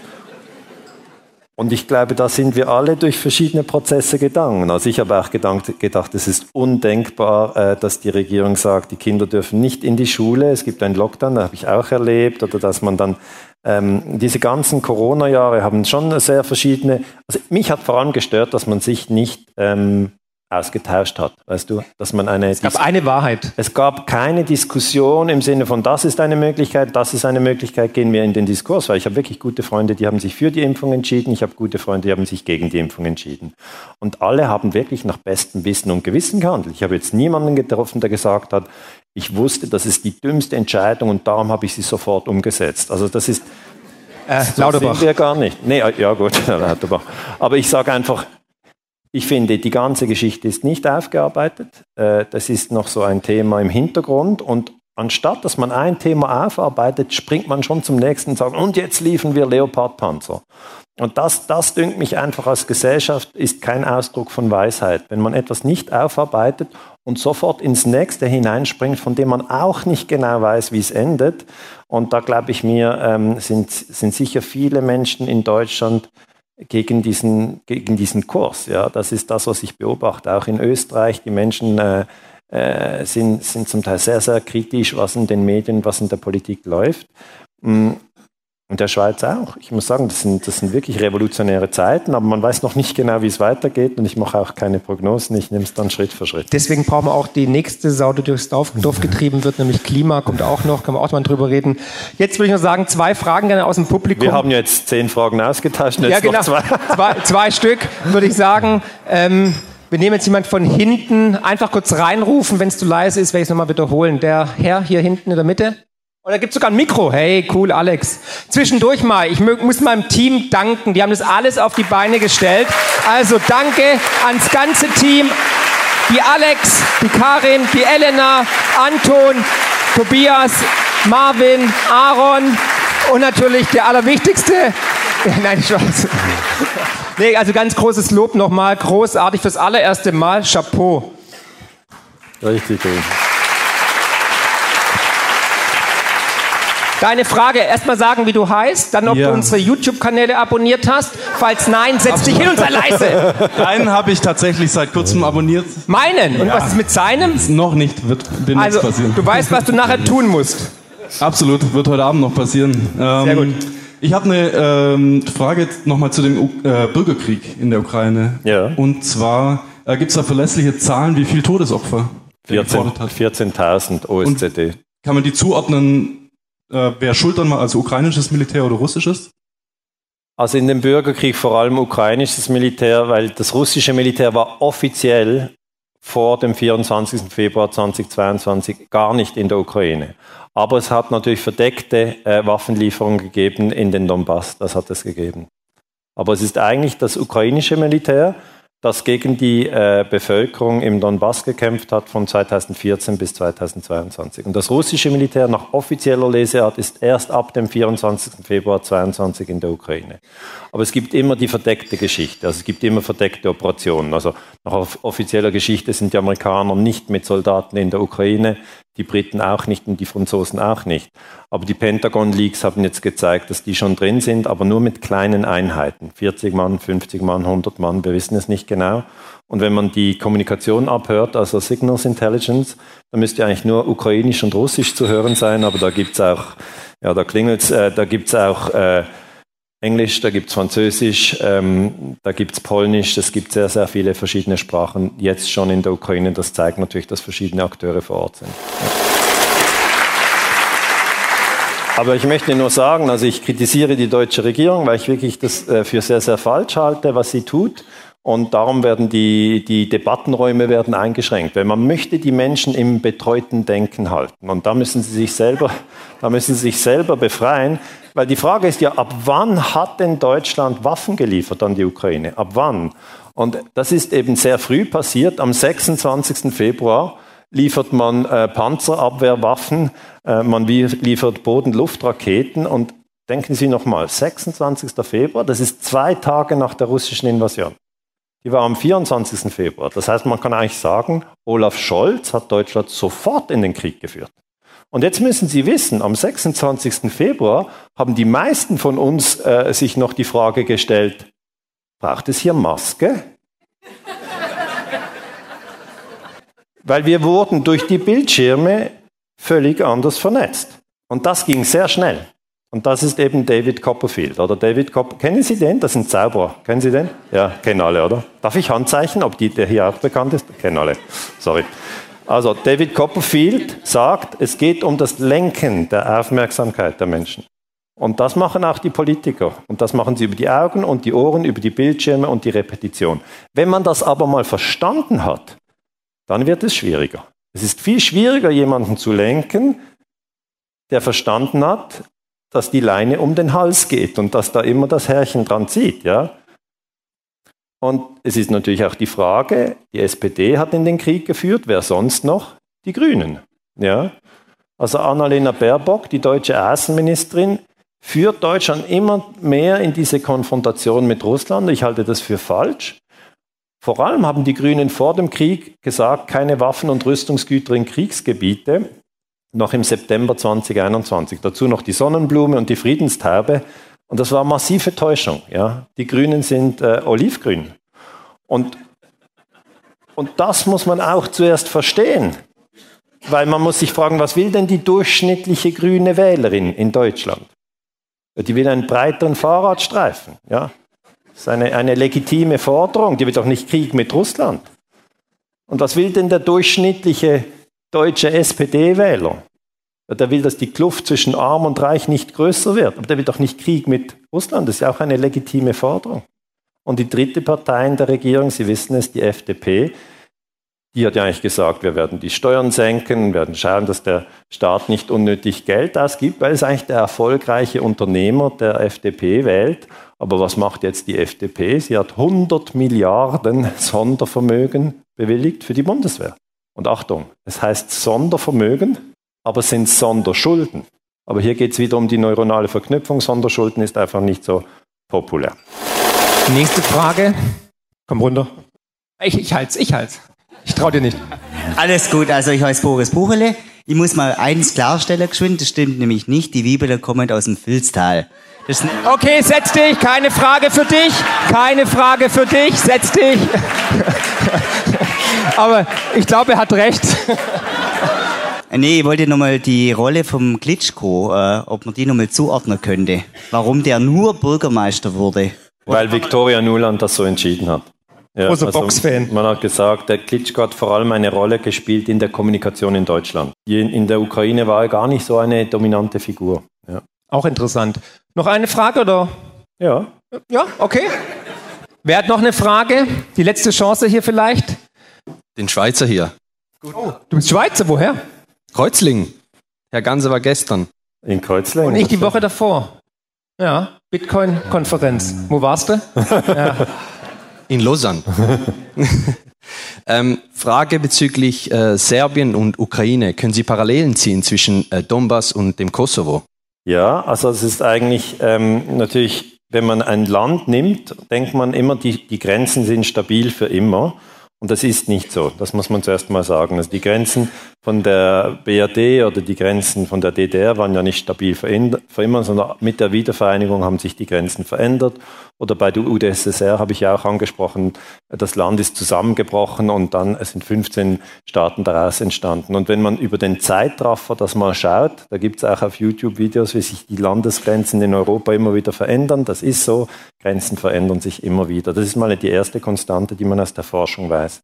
und ich glaube, da sind wir alle durch verschiedene Prozesse gegangen. Also ich habe auch gedacht, gedacht es ist undenkbar, äh, dass die Regierung sagt, die Kinder dürfen nicht in die Schule. Es gibt einen Lockdown, das habe ich auch erlebt. Oder dass man dann ähm, diese ganzen Corona-Jahre haben schon sehr verschiedene. Also mich hat vor allem gestört, dass man sich nicht ähm, ausgetauscht hat. Weißt du, dass man eine.
Es gab eine Wahrheit.
Es gab keine Diskussion im Sinne von, das ist eine Möglichkeit, das ist eine Möglichkeit, gehen wir in den Diskurs, weil ich habe wirklich gute Freunde, die haben sich für die Impfung entschieden, ich habe gute Freunde, die haben sich gegen die Impfung entschieden. Und alle haben wirklich nach bestem Wissen und Gewissen gehandelt. Ich habe jetzt niemanden getroffen, der gesagt hat, ich wusste, das ist die dümmste Entscheidung und darum habe ich sie sofort umgesetzt. Also das ist.
Äh, so Lauterbach.
sind wir gar nicht. Nee, ja gut, Lauterbach. Aber ich sage einfach, ich finde, die ganze Geschichte ist nicht aufgearbeitet. Äh, das ist noch so ein Thema im Hintergrund. Und anstatt dass man ein Thema aufarbeitet, springt man schon zum nächsten und sagt, und jetzt liefern wir Leopardpanzer. Und das, das dünkt mich einfach als Gesellschaft, ist kein Ausdruck von Weisheit. Wenn man etwas nicht aufarbeitet und sofort ins nächste hineinspringt, von dem man auch nicht genau weiß, wie es endet. Und da glaube ich mir, ähm, sind, sind sicher viele Menschen in Deutschland gegen diesen, gegen diesen Kurs. Ja, das ist das, was ich beobachte. Auch in Österreich, die Menschen äh, äh, sind, sind zum Teil sehr, sehr kritisch, was in den Medien, was in der Politik läuft. Und der Schweiz auch. Ich muss sagen, das sind, das sind wirklich revolutionäre Zeiten, aber man weiß noch nicht genau, wie es weitergeht und ich mache auch keine Prognosen, ich nehme es dann Schritt für Schritt.
Deswegen brauchen wir auch die nächste Sau, die durchs Dorf, getrieben wird, nämlich Klima, kommt auch noch, kann man auch mal drüber reden. Jetzt würde ich noch sagen, zwei Fragen gerne aus dem Publikum.
Wir haben jetzt zehn Fragen ausgetauscht, jetzt
ja, genau. noch zwei. zwei. zwei. Stück, würde ich sagen. Ähm, wir nehmen jetzt jemand von hinten, einfach kurz reinrufen, wenn es zu leise ist, werde ich es nochmal wiederholen. Der Herr hier hinten in der Mitte. Oder gibt sogar ein Mikro. Hey, cool, Alex. Zwischendurch mal, ich muss meinem Team danken. Die haben das alles auf die Beine gestellt. Also danke ans ganze Team. Die Alex, die Karin, die Elena, Anton, Tobias, Marvin, Aaron und natürlich der allerwichtigste. Nein, Spaß. Nee, also ganz großes Lob nochmal. Großartig fürs allererste Mal. Chapeau.
Richtig gut.
Deine Frage, erstmal sagen, wie du heißt, dann ob ja. du unsere YouTube-Kanäle abonniert hast. Falls nein, setz dich hin und sei leise.
Einen habe ich tatsächlich seit kurzem abonniert.
Meinen? Und ja. was ist mit seinem?
Noch nicht, wird demnächst also, passieren.
Du weißt, was du nachher tun musst.
Absolut, wird heute Abend noch passieren. Ähm, Sehr gut. Ich habe eine ähm, Frage nochmal zu dem äh, Bürgerkrieg in der Ukraine.
Ja.
Und zwar äh, gibt es da verlässliche Zahlen, wie viele Todesopfer
14.000 14 OSZD. Und
kann man die zuordnen äh, wer schuld dann mal, also ukrainisches Militär oder russisches?
Also in dem Bürgerkrieg vor allem ukrainisches Militär, weil das russische Militär war offiziell vor dem 24. Februar 2022 gar nicht in der Ukraine. Aber es hat natürlich verdeckte äh, Waffenlieferungen gegeben in den Donbass, das hat es gegeben. Aber es ist eigentlich das ukrainische Militär, das gegen die äh, Bevölkerung im Donbass gekämpft hat von 2014 bis 2022. Und das russische Militär nach offizieller Leseart ist erst ab dem 24. Februar 2022 in der Ukraine. Aber es gibt immer die verdeckte Geschichte, also es gibt immer verdeckte Operationen. Also nach offizieller Geschichte sind die Amerikaner nicht mit Soldaten in der Ukraine, die Briten auch nicht und die Franzosen auch nicht. Aber die Pentagon-Leaks haben jetzt gezeigt, dass die schon drin sind, aber nur mit kleinen Einheiten. 40 Mann, 50 Mann, 100 Mann, wir wissen es nicht genau. Und wenn man die Kommunikation abhört, also Signals Intelligence, dann müsste eigentlich nur Ukrainisch und Russisch zu hören sein, aber da gibt's auch, ja, da klingelt's, äh, da gibt's auch äh, Englisch, da gibt's Französisch, ähm, da gibt's Polnisch, es gibt sehr, sehr viele verschiedene Sprachen jetzt schon in der Ukraine. Das zeigt natürlich, dass verschiedene Akteure vor Ort sind. Aber ich möchte nur sagen, also ich kritisiere die deutsche Regierung, weil ich wirklich das äh, für sehr, sehr falsch halte, was sie tut. Und darum werden die, die Debattenräume werden eingeschränkt. Weil man möchte die Menschen im betreuten Denken halten. Und da müssen sie sich selber, da müssen sie sich selber befreien. Weil die Frage ist ja, ab wann hat denn Deutschland Waffen geliefert an die Ukraine? Ab wann? Und das ist eben sehr früh passiert. Am 26. Februar liefert man äh, Panzerabwehrwaffen, äh, man liefert Boden-Luft-Raketen und denken Sie nochmal, 26. Februar, das ist zwei Tage nach der russischen Invasion. Die war am 24. Februar. Das heißt, man kann eigentlich sagen, Olaf Scholz hat Deutschland sofort in den Krieg geführt. Und jetzt müssen Sie wissen, am 26. Februar haben die meisten von uns äh, sich noch die Frage gestellt, braucht es hier Maske? Weil wir wurden durch die Bildschirme völlig anders vernetzt. Und das ging sehr schnell. Und das ist eben David Copperfield. Oder David Copper Kennen Sie den? Das ist ein Zauberer. Kennen Sie den? Ja, kennen alle, oder? Darf ich Handzeichen, ob die, der hier auch bekannt ist? Kennen alle. Sorry. Also David Copperfield sagt, es geht um das Lenken der Aufmerksamkeit der Menschen. Und das machen auch die Politiker. Und das machen sie über die Augen und die Ohren, über die Bildschirme und die Repetition. Wenn man das aber mal verstanden hat, dann wird es schwieriger. Es ist viel schwieriger, jemanden zu lenken, der verstanden hat, dass die Leine um den Hals geht und dass da immer das Härchen dran zieht. Ja? Und es ist natürlich auch die Frage, die SPD hat in den Krieg geführt, wer sonst noch? Die Grünen. Ja? Also Annalena Baerbock, die deutsche Außenministerin, führt Deutschland immer mehr in diese Konfrontation mit Russland. Ich halte das für falsch. Vor allem haben die Grünen vor dem Krieg gesagt, keine Waffen und Rüstungsgüter in Kriegsgebiete, noch im September 2021. Dazu noch die Sonnenblume und die Friedenstaube. Und das war massive Täuschung. Ja. Die Grünen sind äh, olivgrün. Und, und das muss man auch zuerst verstehen. Weil man muss sich fragen, was will denn die durchschnittliche grüne Wählerin in Deutschland? Die will einen breiteren Fahrradstreifen. Ja. Das ist eine, eine legitime Forderung. Die will doch nicht Krieg mit Russland. Und was will denn der durchschnittliche deutsche SPD-Wähler? Der will, dass die Kluft zwischen Arm und Reich nicht größer wird. Aber der will doch nicht Krieg mit Russland. Das ist ja auch eine legitime Forderung. Und die dritte Partei in der Regierung, Sie wissen es, die FDP, die hat ja eigentlich gesagt, wir werden die Steuern senken, werden schauen, dass der Staat nicht unnötig Geld ausgibt, weil es eigentlich der erfolgreiche Unternehmer der FDP wählt. Aber was macht jetzt die FDP? Sie hat 100 Milliarden Sondervermögen bewilligt für die Bundeswehr. Und Achtung, es heißt Sondervermögen, aber es sind Sonderschulden. Aber hier geht es wieder um die neuronale Verknüpfung. Sonderschulden ist einfach nicht so populär.
Nächste Frage. Komm runter. Ich, ich halt's, ich halt's. Ich trau dir nicht.
Alles gut, also ich heiße Boris Buchele. Ich muss mal eins klarstellen, geschwind, das stimmt nämlich nicht. Die Wiebeler kommen aus dem Filztal.
okay, setz dich, keine Frage für dich, keine Frage für dich, setz dich. Aber ich glaube, er hat recht.
Nee, ich wollte nochmal die Rolle vom Klitschko, äh, ob man die nochmal zuordnen könnte. Warum der nur Bürgermeister wurde.
Weil Viktoria Nuland das so entschieden hat. Ja,
Großer also Boxfan.
Man hat gesagt, der Klitschko hat vor allem eine Rolle gespielt in der Kommunikation in Deutschland. In der Ukraine war er gar nicht so eine dominante Figur. Ja.
Auch interessant. Noch eine Frage oder?
Ja.
Ja, okay. Wer hat noch eine Frage? Die letzte Chance hier vielleicht?
Den Schweizer hier.
Oh, du bist Schweizer, woher?
Kreuzlingen. Herr Ganse war gestern.
In Kreuzlingen.
Und ich die Woche davor. Ja, Bitcoin-Konferenz. Wo warst du? Ja.
In Lausanne. ähm, Frage bezüglich äh, Serbien und Ukraine. Können Sie Parallelen ziehen zwischen äh, Donbass und dem Kosovo?
Ja, also es ist eigentlich ähm, natürlich, wenn man ein Land nimmt, denkt man immer, die, die Grenzen sind stabil für immer. Und das ist nicht so. Das muss man zuerst mal sagen. Also die Grenzen von der BRD oder die Grenzen von der DDR waren ja nicht stabil für immer, sondern mit der Wiedervereinigung haben sich die Grenzen verändert. Oder bei der UdSSR habe ich ja auch angesprochen, das Land ist zusammengebrochen und dann sind 15 Staaten daraus entstanden. Und wenn man über den Zeitraffer das mal schaut, da gibt es auch auf YouTube Videos, wie sich die Landesgrenzen in Europa immer wieder verändern. Das ist so, Grenzen verändern sich immer wieder. Das ist mal die erste Konstante, die man aus der Forschung weiß.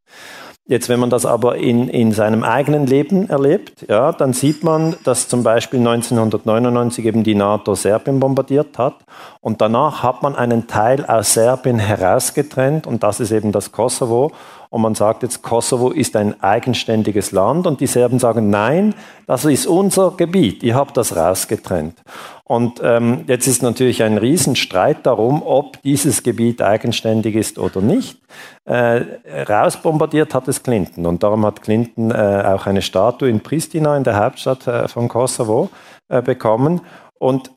Jetzt, wenn man das aber in, in seinem eigenen Leben erlebt, ja, dann sieht man, dass zum Beispiel 1999 eben die NATO Serbien bombardiert hat und danach hat man einen Teil aus Serbien herausgetrennt und das ist eben das Kosovo und man sagt jetzt, Kosovo ist ein eigenständiges Land und die Serben sagen, nein, das ist unser Gebiet, ihr habt das rausgetrennt. Und ähm, jetzt ist natürlich ein Riesenstreit darum, ob dieses Gebiet eigenständig ist oder nicht. Äh, rausbombardiert hat es Clinton und darum hat Clinton äh, auch eine Statue in Pristina, in der Hauptstadt äh, von Kosovo, äh, bekommen. Und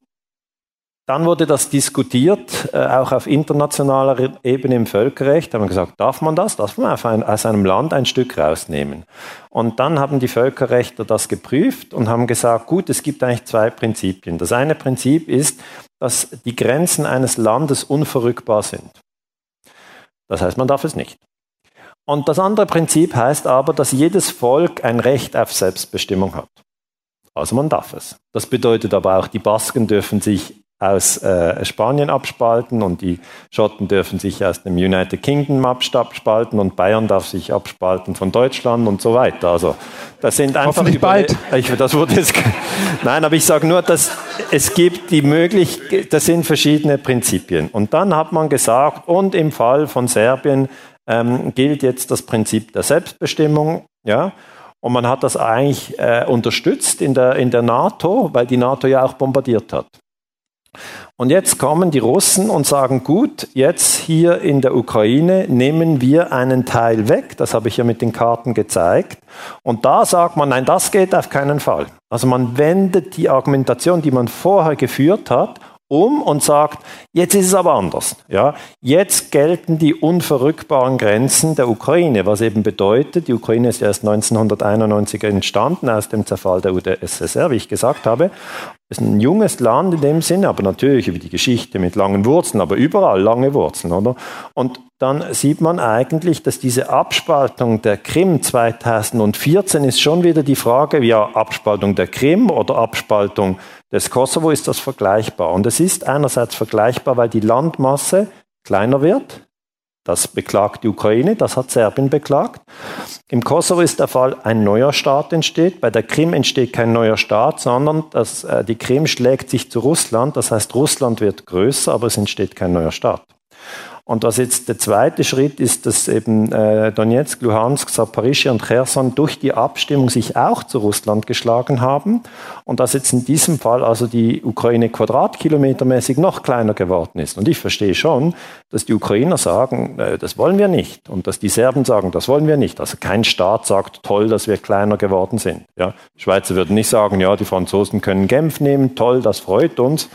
dann wurde das diskutiert, äh, auch auf internationaler Ebene im Völkerrecht. Da haben wir gesagt, darf man das? Darf man ein, aus einem Land ein Stück rausnehmen? Und dann haben die Völkerrechtler das geprüft und haben gesagt, gut, es gibt eigentlich zwei Prinzipien. Das eine Prinzip ist, dass die Grenzen eines Landes unverrückbar sind. Das heißt, man darf es nicht. Und das andere Prinzip heißt aber, dass jedes Volk ein Recht auf Selbstbestimmung hat. Also man darf es. Das bedeutet aber auch, die Basken dürfen sich aus äh, Spanien abspalten und die Schotten dürfen sich aus dem United Kingdom abspalten und Bayern darf sich abspalten von Deutschland und so weiter. Also das sind einfach
Hoffentlich bald.
Ich, das wurde jetzt, nein, aber ich sage nur, dass es gibt die Möglichkeit, das sind verschiedene Prinzipien. Und dann hat man gesagt, und im Fall von Serbien ähm, gilt jetzt das Prinzip der Selbstbestimmung, ja. Und man hat das eigentlich äh, unterstützt in der, in der NATO, weil die NATO ja auch bombardiert hat. Und jetzt kommen die Russen und sagen, gut, jetzt hier in der Ukraine nehmen wir einen Teil weg, das habe ich ja mit den Karten gezeigt. Und da sagt man, nein, das geht auf keinen Fall. Also man wendet die Argumentation, die man vorher geführt hat, um und sagt, jetzt ist es aber anders. Ja, jetzt gelten die unverrückbaren Grenzen der Ukraine, was eben bedeutet, die Ukraine ist erst 1991 entstanden aus dem Zerfall der UdSSR, wie ich gesagt habe. Es ist ein junges Land in dem Sinne, aber natürlich über die Geschichte mit langen Wurzeln, aber überall lange Wurzeln, oder? Und dann sieht man eigentlich, dass diese Abspaltung der Krim 2014 ist schon wieder die Frage, ja, Abspaltung der Krim oder Abspaltung des Kosovo, ist das vergleichbar? Und es ist einerseits vergleichbar, weil die Landmasse kleiner wird, das beklagt die Ukraine, das hat Serbien beklagt. Im Kosovo ist der Fall, ein neuer Staat entsteht. Bei der Krim entsteht kein neuer Staat, sondern das, äh, die Krim schlägt sich zu Russland. Das heißt, Russland wird größer, aber es entsteht kein neuer Staat. Und was jetzt der zweite Schritt ist, dass eben äh, Donetsk, Luhansk, Saporischia und Cherson durch die Abstimmung sich auch zu Russland geschlagen haben und dass jetzt in diesem Fall also die Ukraine quadratkilometermäßig noch kleiner geworden ist. Und ich verstehe schon, dass die Ukrainer sagen, äh, das wollen wir nicht und dass die Serben sagen, das wollen wir nicht. Also kein Staat sagt, toll, dass wir kleiner geworden sind. Ja, Schweizer würden nicht sagen, ja, die Franzosen können Genf nehmen, toll, das freut uns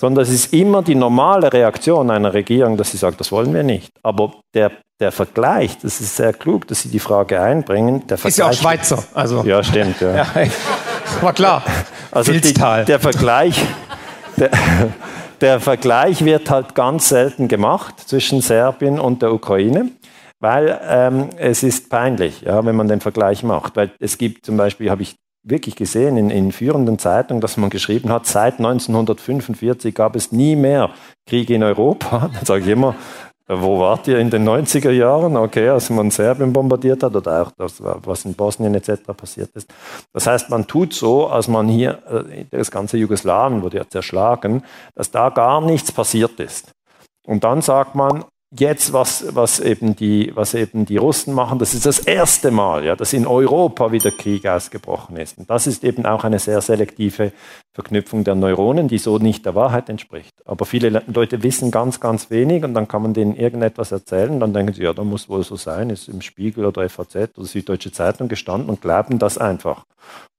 sondern es ist immer die normale Reaktion einer Regierung, dass sie sagt, das wollen wir nicht. Aber der, der Vergleich, das ist sehr klug, dass Sie die Frage einbringen. Der
ist ja auch Schweizer. Also.
Ja, stimmt. Ja. ja
war klar.
Also die, der Vergleich, der, der Vergleich wird halt ganz selten gemacht zwischen Serbien und der Ukraine. Weil ähm, es ist peinlich, ja, wenn man den Vergleich macht. Weil es gibt zum Beispiel, habe ich wirklich gesehen in, in führenden Zeitungen, dass man geschrieben hat, seit 1945 gab es nie mehr Kriege in Europa. Dann sage ich immer, Wo wart ihr in den 90er Jahren? Okay, als man Serbien bombardiert hat oder auch das, was in Bosnien etc. passiert ist. Das heißt, man tut so, als man hier, äh, das ganze Jugoslawien wurde ja zerschlagen, dass da gar nichts passiert ist. Und dann sagt man, jetzt, was, was, eben die, was eben die Russen machen, das ist das erste Mal, ja, dass in Europa wieder Krieg ausgebrochen ist. Und das ist eben auch eine sehr selektive Verknüpfung der Neuronen, die so nicht der Wahrheit entspricht. Aber viele Leute wissen ganz, ganz wenig und dann kann man denen irgendetwas erzählen und dann denken sie, ja, da muss wohl so sein, ist im Spiegel oder FAZ oder Süddeutsche Zeitung gestanden und glauben das einfach.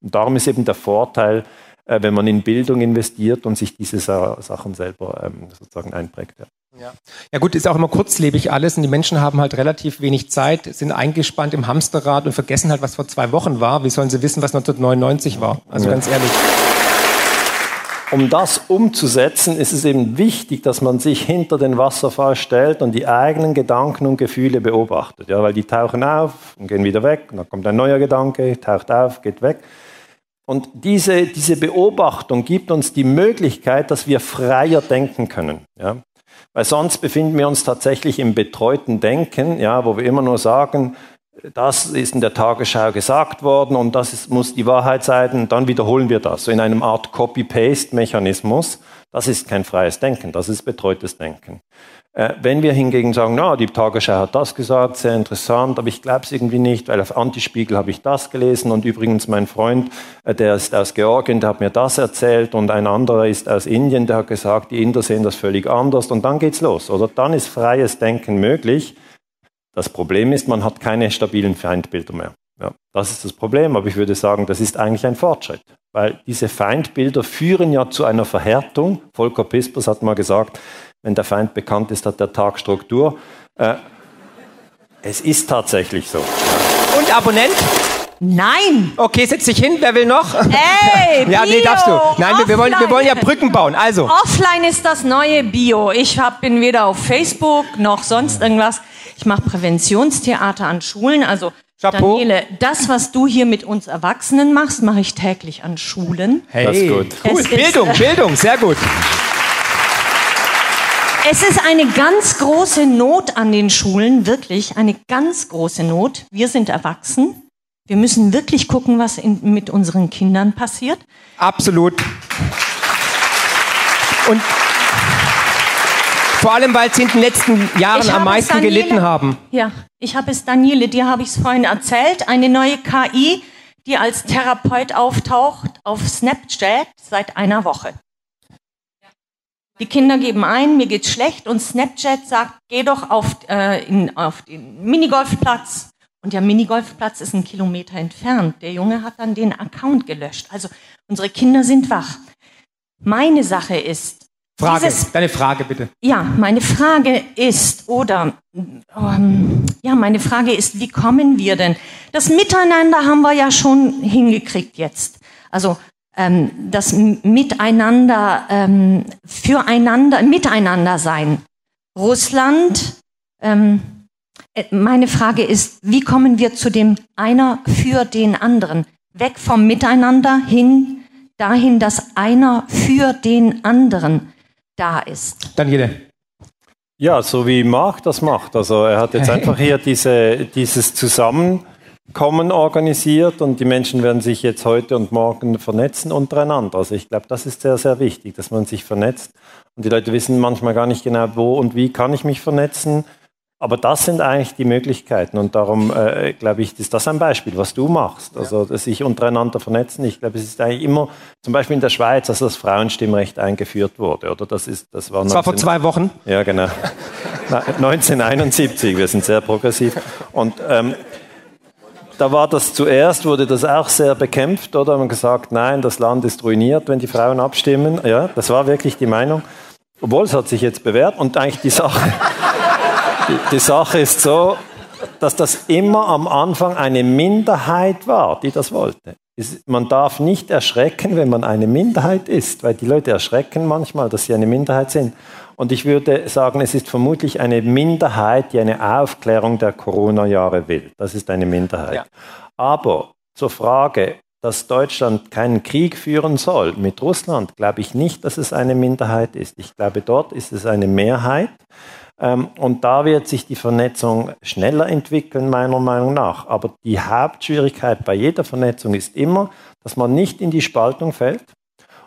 Und darum ist eben der Vorteil, äh, wenn man in Bildung investiert und sich diese Sachen selber ähm, sozusagen einprägt. Ja.
Ja. ja gut, ist auch immer kurzlebig alles und die Menschen haben halt relativ wenig Zeit, sind eingespannt im Hamsterrad und vergessen halt, was vor zwei Wochen war. Wie sollen sie wissen, was 1999 war? Also ja. ganz ehrlich.
Um das umzusetzen, ist es eben wichtig, dass man sich hinter den Wasserfall stellt und die eigenen Gedanken und Gefühle beobachtet. Ja, weil die tauchen auf und gehen wieder weg. Und dann kommt ein neuer Gedanke, taucht auf, geht weg. Und diese, diese Beobachtung gibt uns die Möglichkeit, dass wir freier denken können. Ja? Weil sonst befinden wir uns tatsächlich im betreuten Denken, ja, wo wir immer nur sagen, das ist in der Tagesschau gesagt worden und das ist, muss die Wahrheit sein und dann wiederholen wir das. So in einem Art Copy-Paste-Mechanismus. Das ist kein freies Denken, das ist betreutes Denken. Äh, wenn wir hingegen sagen, na, die Tagesschau hat das gesagt, sehr interessant, aber ich glaube es irgendwie nicht, weil auf Antispiegel habe ich das gelesen und übrigens mein Freund, äh, der ist aus Georgien, der hat mir das erzählt und ein anderer ist aus Indien, der hat gesagt, die Inder sehen das völlig anders und dann geht's los, oder? Dann ist freies Denken möglich. Das Problem ist, man hat keine stabilen Feindbilder mehr. Ja, das ist das Problem, aber ich würde sagen, das ist eigentlich ein Fortschritt, weil diese Feindbilder führen ja zu einer Verhärtung. Volker Pispers hat mal gesagt, wenn der Feind bekannt ist, hat der Tag Struktur. Äh, es ist tatsächlich so.
Und Abonnent?
Nein!
Okay, setz dich hin. Wer will noch?
Ey,
Ja, nee, darfst du. Nein, wir, wir, wollen, wir wollen ja Brücken bauen. Also.
Offline ist das neue Bio. Ich hab, bin weder auf Facebook noch sonst irgendwas. Ich mache Präventionstheater an Schulen. Also,
Chapeau.
Daniele, das, was du hier mit uns Erwachsenen machst, mache ich täglich an Schulen.
Hey, das ist gut. Cool. Bildung, Bildung, sehr gut.
Es ist eine ganz große Not an den Schulen, wirklich eine ganz große Not. Wir sind erwachsen. Wir müssen wirklich gucken, was in, mit unseren Kindern passiert.
Absolut. Und vor allem, weil sie in den letzten Jahren am meisten Daniele, gelitten haben.
Ja, ich habe es, Daniele, dir habe ich es vorhin erzählt, eine neue KI, die als Therapeut auftaucht auf Snapchat seit einer Woche. Die Kinder geben ein, mir geht's schlecht und Snapchat sagt, geh doch auf, äh, in, auf den Minigolfplatz. Und der Minigolfplatz ist ein Kilometer entfernt. Der Junge hat dann den Account gelöscht. Also unsere Kinder sind wach. Meine Sache ist.
Frage, dieses, deine Frage bitte.
Ja, meine Frage ist, oder ähm, ja, meine Frage ist, wie kommen wir denn? Das Miteinander haben wir ja schon hingekriegt jetzt. Also das Miteinander, ähm, füreinander, miteinander sein. Russland, ähm, äh, meine Frage ist, wie kommen wir zu dem einer für den anderen? Weg vom Miteinander hin dahin, dass einer für den anderen da ist.
Daniele.
Ja, so wie Marc das macht. Also er hat jetzt einfach hier diese, dieses Zusammen Kommen organisiert und die Menschen werden sich jetzt heute und morgen vernetzen untereinander. Also ich glaube, das ist sehr, sehr wichtig, dass man sich vernetzt. Und die Leute wissen manchmal gar nicht genau, wo und wie kann ich mich vernetzen. Aber das sind eigentlich die Möglichkeiten und darum äh, glaube ich, ist das ein Beispiel, was du machst. Also sich untereinander vernetzen. Ich glaube, es ist eigentlich immer, zum Beispiel in der Schweiz, als das Frauenstimmrecht eingeführt wurde, oder das ist, das war.
Das 19, war vor zwei Wochen.
Ja, genau. 1971. Wir sind sehr progressiv und ähm, da war das zuerst, wurde das auch sehr bekämpft, oder? Man gesagt, nein, das Land ist ruiniert, wenn die Frauen abstimmen. Ja, das war wirklich die Meinung. Obwohl, es hat sich jetzt bewährt und eigentlich die Sache, die, die Sache ist so, dass das immer am Anfang eine Minderheit war, die das wollte. Man darf nicht erschrecken, wenn man eine Minderheit ist, weil die Leute erschrecken manchmal, dass sie eine Minderheit sind. Und ich würde sagen, es ist vermutlich eine Minderheit, die eine Aufklärung der Corona-Jahre will. Das ist eine Minderheit. Ja. Aber zur Frage, dass Deutschland keinen Krieg führen soll mit Russland, glaube ich nicht, dass es eine Minderheit ist. Ich glaube, dort ist es eine Mehrheit. Ähm, und da wird sich die Vernetzung schneller entwickeln, meiner Meinung nach. Aber die Hauptschwierigkeit bei jeder Vernetzung ist immer, dass man nicht in die Spaltung fällt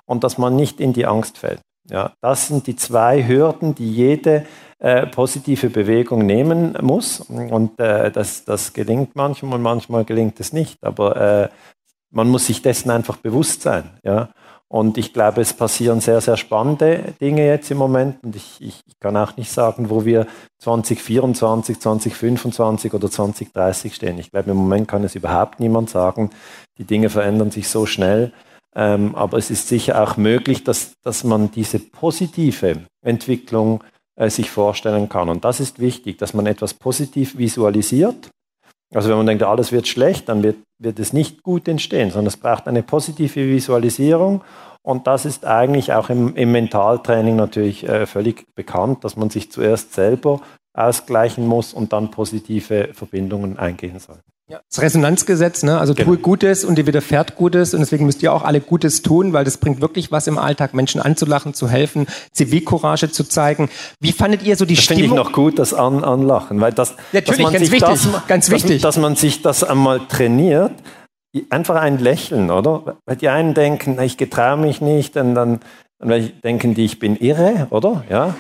und dass man nicht in die Angst fällt. Ja, das sind die zwei Hürden, die jede äh, positive Bewegung nehmen muss. Und äh, das, das gelingt manchmal manchmal gelingt es nicht. Aber äh, man muss sich dessen einfach bewusst sein. Ja? Und ich glaube, es passieren sehr, sehr spannende Dinge jetzt im Moment. Und ich, ich, ich kann auch nicht sagen, wo wir 2024, 2025 oder 2030 stehen. Ich glaube, im Moment kann es überhaupt niemand sagen. Die Dinge verändern sich so schnell. Ähm, aber es ist sicher auch möglich, dass, dass man diese positive Entwicklung äh, sich vorstellen kann. Und das ist wichtig, dass man etwas positiv visualisiert. Also wenn man denkt, alles wird schlecht, dann wird, wird es nicht gut entstehen, sondern es braucht eine positive Visualisierung. Und das ist eigentlich auch im, im Mentaltraining natürlich äh, völlig bekannt, dass man sich zuerst selber ausgleichen muss und dann positive Verbindungen eingehen soll.
Ja. Das Resonanzgesetz, ne? also genau. tue Gutes und dir widerfährt Gutes und deswegen müsst ihr auch alle Gutes tun, weil das bringt wirklich was im Alltag, Menschen anzulachen, zu helfen, Zivilcourage zu zeigen. Wie fandet ihr so die
das
Stimmung?
finde ich noch gut, das An Anlachen, weil das,
Natürlich, ganz wichtig,
das,
ganz wichtig.
Dass, dass man sich das einmal trainiert, einfach ein Lächeln, oder? Weil die einen denken, ich getraue mich nicht und dann, dann denken die, ich bin irre, oder? Ja.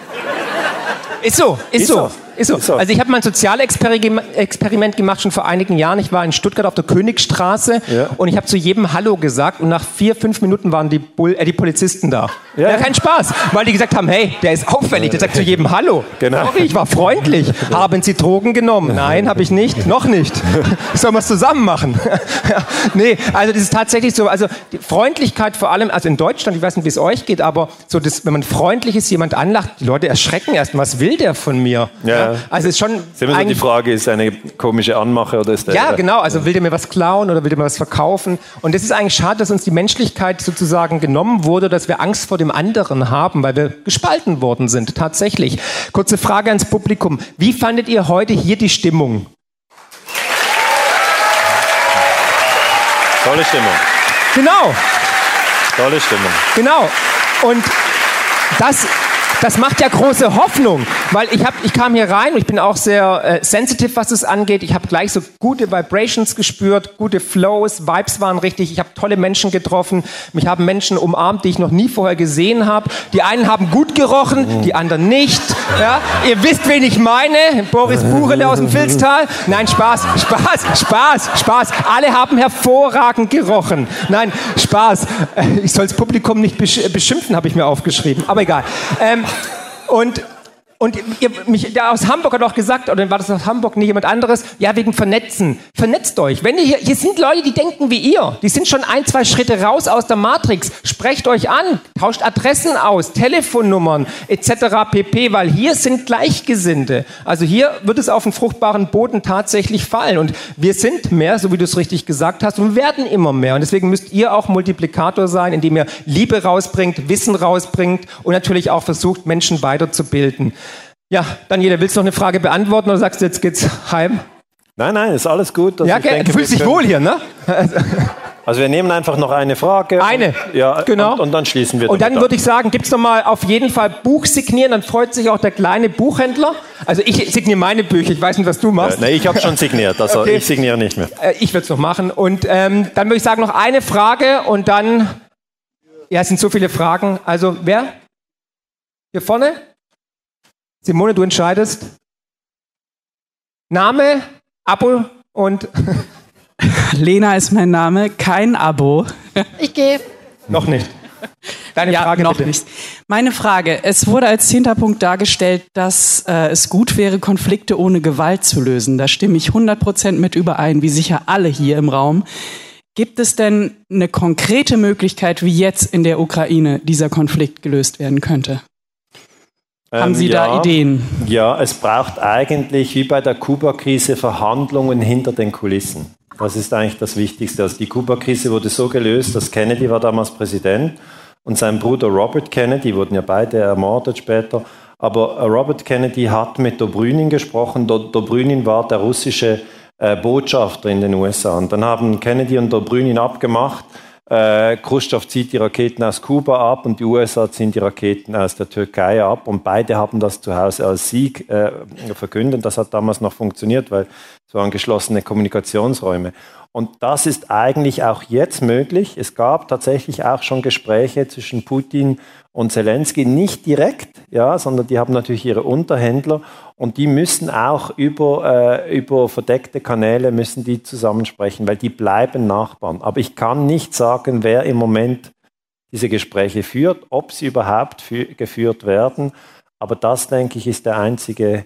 Ist so, ist, ist so. so. Ist so. Ist so. Also ich habe mal ein Sozialexperiment gemacht schon vor einigen Jahren. Ich war in Stuttgart auf der Königstraße ja. und ich habe zu jedem Hallo gesagt und nach vier, fünf Minuten waren die, Bull äh, die Polizisten da. Ja. ja. kein Spaß, weil die gesagt haben, hey, der ist auffällig, der sagt zu jedem Hallo. Genau. Sorry, ich war freundlich. Haben Sie Drogen genommen? Nein, habe ich nicht. Noch nicht. Sollen wir es zusammen machen? ja. Nee, also das ist tatsächlich so. Also die Freundlichkeit vor allem, also in Deutschland, ich weiß nicht, wie es euch geht, aber so, das, wenn man freundlich ist, jemand anlacht, die Leute erschrecken erst. Was will der von mir?
Ja.
Also ist schon.
Ist die Frage, ist eine komische Anmache oder ist der.
Ja, genau. Also will der mir was klauen oder will der mir was verkaufen? Und es ist eigentlich schade, dass uns die Menschlichkeit sozusagen genommen wurde, dass wir Angst vor dem anderen haben, weil wir gespalten worden sind. Tatsächlich. Kurze Frage ans Publikum. Wie fandet ihr heute hier die Stimmung?
Tolle Stimmung.
Genau.
Tolle Stimmung.
Genau. Und das das macht ja große Hoffnung, weil ich, hab, ich kam hier rein und ich bin auch sehr äh, sensitive, was es angeht. Ich habe gleich so gute Vibrations gespürt, gute Flows, Vibes waren richtig. Ich habe tolle Menschen getroffen. Mich haben Menschen umarmt, die ich noch nie vorher gesehen habe. Die einen haben gut gerochen, die anderen nicht. Ja? Ihr wisst, wen ich meine. Boris Buchele aus dem Filztal. Nein, Spaß, Spaß, Spaß, Spaß. Alle haben hervorragend gerochen. Nein, Spaß. Ich soll das Publikum nicht beschimpfen, habe ich mir aufgeschrieben. Aber egal. Ähm, und und ihr, mich, der aus Hamburg hat auch gesagt, oder war das aus Hamburg, nicht jemand anderes, ja, wegen Vernetzen. Vernetzt euch. Wenn ihr hier, hier sind Leute, die denken wie ihr. Die sind schon ein, zwei Schritte raus aus der Matrix. Sprecht euch an, tauscht Adressen aus, Telefonnummern etc. pp, weil hier sind Gleichgesinnte. Also hier wird es auf einen fruchtbaren Boden tatsächlich fallen. Und wir sind mehr, so wie du es richtig gesagt hast, und werden immer mehr. Und deswegen müsst ihr auch Multiplikator sein, indem ihr Liebe rausbringt, Wissen rausbringt und natürlich auch versucht, Menschen weiterzubilden. Ja, Daniela, willst du noch eine Frage beantworten oder sagst du, jetzt geht's heim?
Nein, nein, ist alles gut.
Also ja, denke, du fühlst dich wohl hier, ne?
Also wir nehmen einfach noch eine Frage.
Eine,
und, ja,
genau.
Und, und, dann schließen wir.
Und dann würde ich sagen, gibt es nochmal auf jeden Fall Buch signieren, dann freut sich auch der kleine Buchhändler. Also ich signiere meine Bücher, ich weiß nicht, was du machst.
Ja, nee, ich habe schon signiert, also okay. ich signiere nicht mehr.
Äh, ich würde es noch machen. Und ähm, dann würde ich sagen, noch eine Frage und dann, ja, es sind so viele Fragen. Also wer? Hier vorne? Simone, du entscheidest. Name, Abo und.
Lena ist mein Name, kein Abo.
Ich gehe.
Noch nicht.
Deine ja, Frage noch bitte. nicht. Meine Frage: Es wurde als zehnter Punkt dargestellt, dass äh, es gut wäre, Konflikte ohne Gewalt zu lösen. Da stimme ich 100 Prozent mit überein, wie sicher alle hier im Raum. Gibt es denn eine konkrete Möglichkeit, wie jetzt in der Ukraine dieser Konflikt gelöst werden könnte? Haben Sie ähm, ja, da Ideen?
Ja, es braucht eigentlich wie bei der Kuba-Krise Verhandlungen hinter den Kulissen. Das ist eigentlich das Wichtigste. Also die Kuba-Krise wurde so gelöst, dass Kennedy war damals Präsident und sein Bruder Robert Kennedy, wurden ja beide ermordet später, aber Robert Kennedy hat mit Dobrynin gesprochen. Dobrynin war der russische äh, Botschafter in den USA. Und dann haben Kennedy und Dobrynin abgemacht, Äh, Khrushchev zieht die Raketen aus Kuba ab und die USA ziehen die Raketen aus der Türkei ab und beide haben das zu Hause als Sieg äh, verkündet. Das hat damals noch funktioniert, weil waren geschlossene Kommunikationsräume. Und das ist eigentlich auch jetzt möglich. Es gab tatsächlich auch schon Gespräche zwischen Putin und Zelensky, nicht direkt, ja, sondern die haben natürlich ihre Unterhändler und die müssen auch über, äh, über verdeckte Kanäle müssen die zusammensprechen, weil die bleiben Nachbarn. Aber ich kann nicht sagen, wer im Moment diese Gespräche führt, ob sie überhaupt geführt werden. Aber das, denke ich, ist der einzige,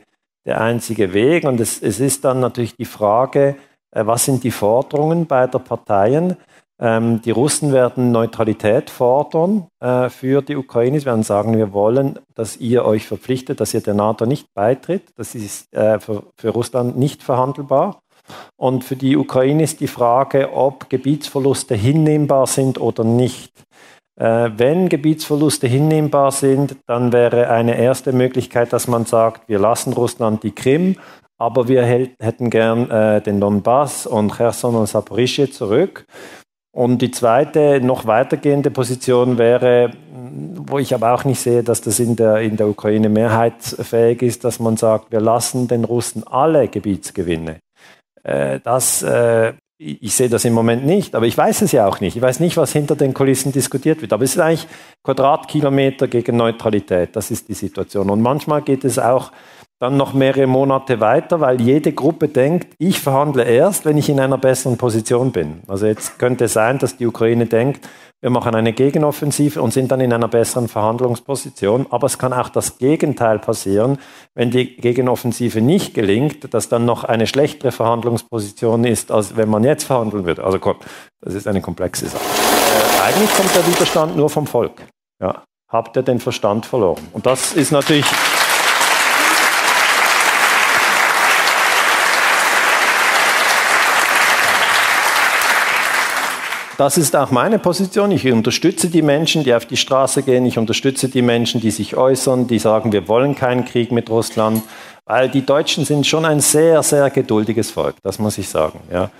der einzige Weg. Und es, es ist dann natürlich die Frage, äh, was sind die Forderungen beider Parteien? Ähm, die Russen werden Neutralität fordern äh, für die Ukraine. Sie werden sagen, wir wollen, dass ihr euch verpflichtet, dass ihr der NATO nicht beitritt. Das ist äh, für, für Russland nicht verhandelbar. Und für die Ukraine ist die Frage, ob Gebietsverluste hinnehmbar sind oder nicht. Äh, wenn Gebietsverluste hinnehmbar sind, dann wäre eine erste Möglichkeit, dass man sagt, wir lassen Russland die Krim, aber wir hätten gern äh, den Donbass und Cherson und Saporischje zurück. Und die zweite, noch weitergehende Position wäre, wo ich aber auch nicht sehe, dass das in der, in der Ukraine mehrheitsfähig ist, dass man sagt, wir lassen den Russen alle Gebietsgewinne. Äh, das, äh, ich sehe das im Moment nicht, aber ich weiß es ja auch nicht. Ich weiß nicht, was hinter den Kulissen diskutiert wird. Aber es ist eigentlich Quadratkilometer gegen Neutralität. Das ist die Situation. Und manchmal geht es auch dann noch mehrere Monate weiter, weil jede Gruppe denkt, ich verhandle erst, wenn ich in einer besseren Position bin. Also jetzt könnte es sein, dass die Ukraine denkt, wir machen eine Gegenoffensive und sind dann in einer besseren Verhandlungsposition. Aber es kann auch das Gegenteil passieren, wenn die Gegenoffensive nicht gelingt, dass dann noch eine schlechtere Verhandlungsposition ist, als wenn man jetzt verhandeln würde. Also das ist eine komplexe Sache. Äh, eigentlich kommt der Widerstand nur vom Volk. Ja. Habt ihr den Verstand verloren? Und das ist natürlich Das ist auch meine Position. Ich unterstütze die Menschen, die auf die Straße gehen. Ich unterstütze die Menschen, die sich äußern, die sagen, wir wollen keinen Krieg mit Russland. Weil die Deutschen sind schon ein sehr, sehr geduldiges Volk. Das muss ich sagen. Ja.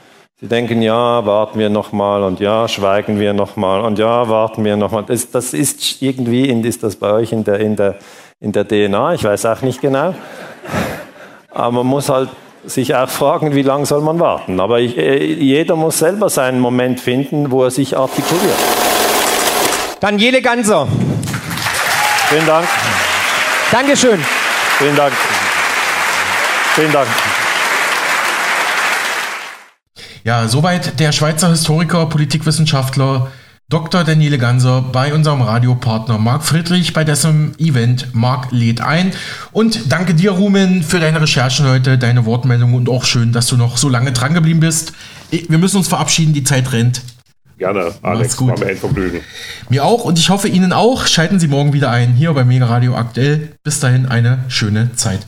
Sie denken, ja, warten wir nochmal und ja, schweigen wir nochmal und ja, warten wir nochmal. Das, das ist irgendwie, ist das bei euch in der, in, der, in der DNA? Ich weiß auch nicht genau. Aber man muss halt sich auch fragen, wie lange soll man warten. Aber ich, äh, jeder muss selber seinen Moment finden, wo er sich artikuliert.
Daniele Ganser.
Vielen Dank.
Dankeschön.
Vielen Dank. Vielen Dank.
Ja, soweit der Schweizer Historiker, Politikwissenschaftler Dr. Daniele Ganser bei unserem Radiopartner Marc Friedrich bei dessen Event Marc lädt ein. Und danke dir, Rumen, für deine Recherchen heute, deine Wortmeldung und auch schön, dass du noch so lange dran geblieben bist. Wir müssen uns verabschieden, die Zeit rennt.
Gerne, Alex, gut. war mir ein Vergnügen.
Mir auch und ich hoffe Ihnen auch. Schalten Sie morgen wieder ein, hier bei Mega Radio aktuell. Bis dahin eine schöne Zeit.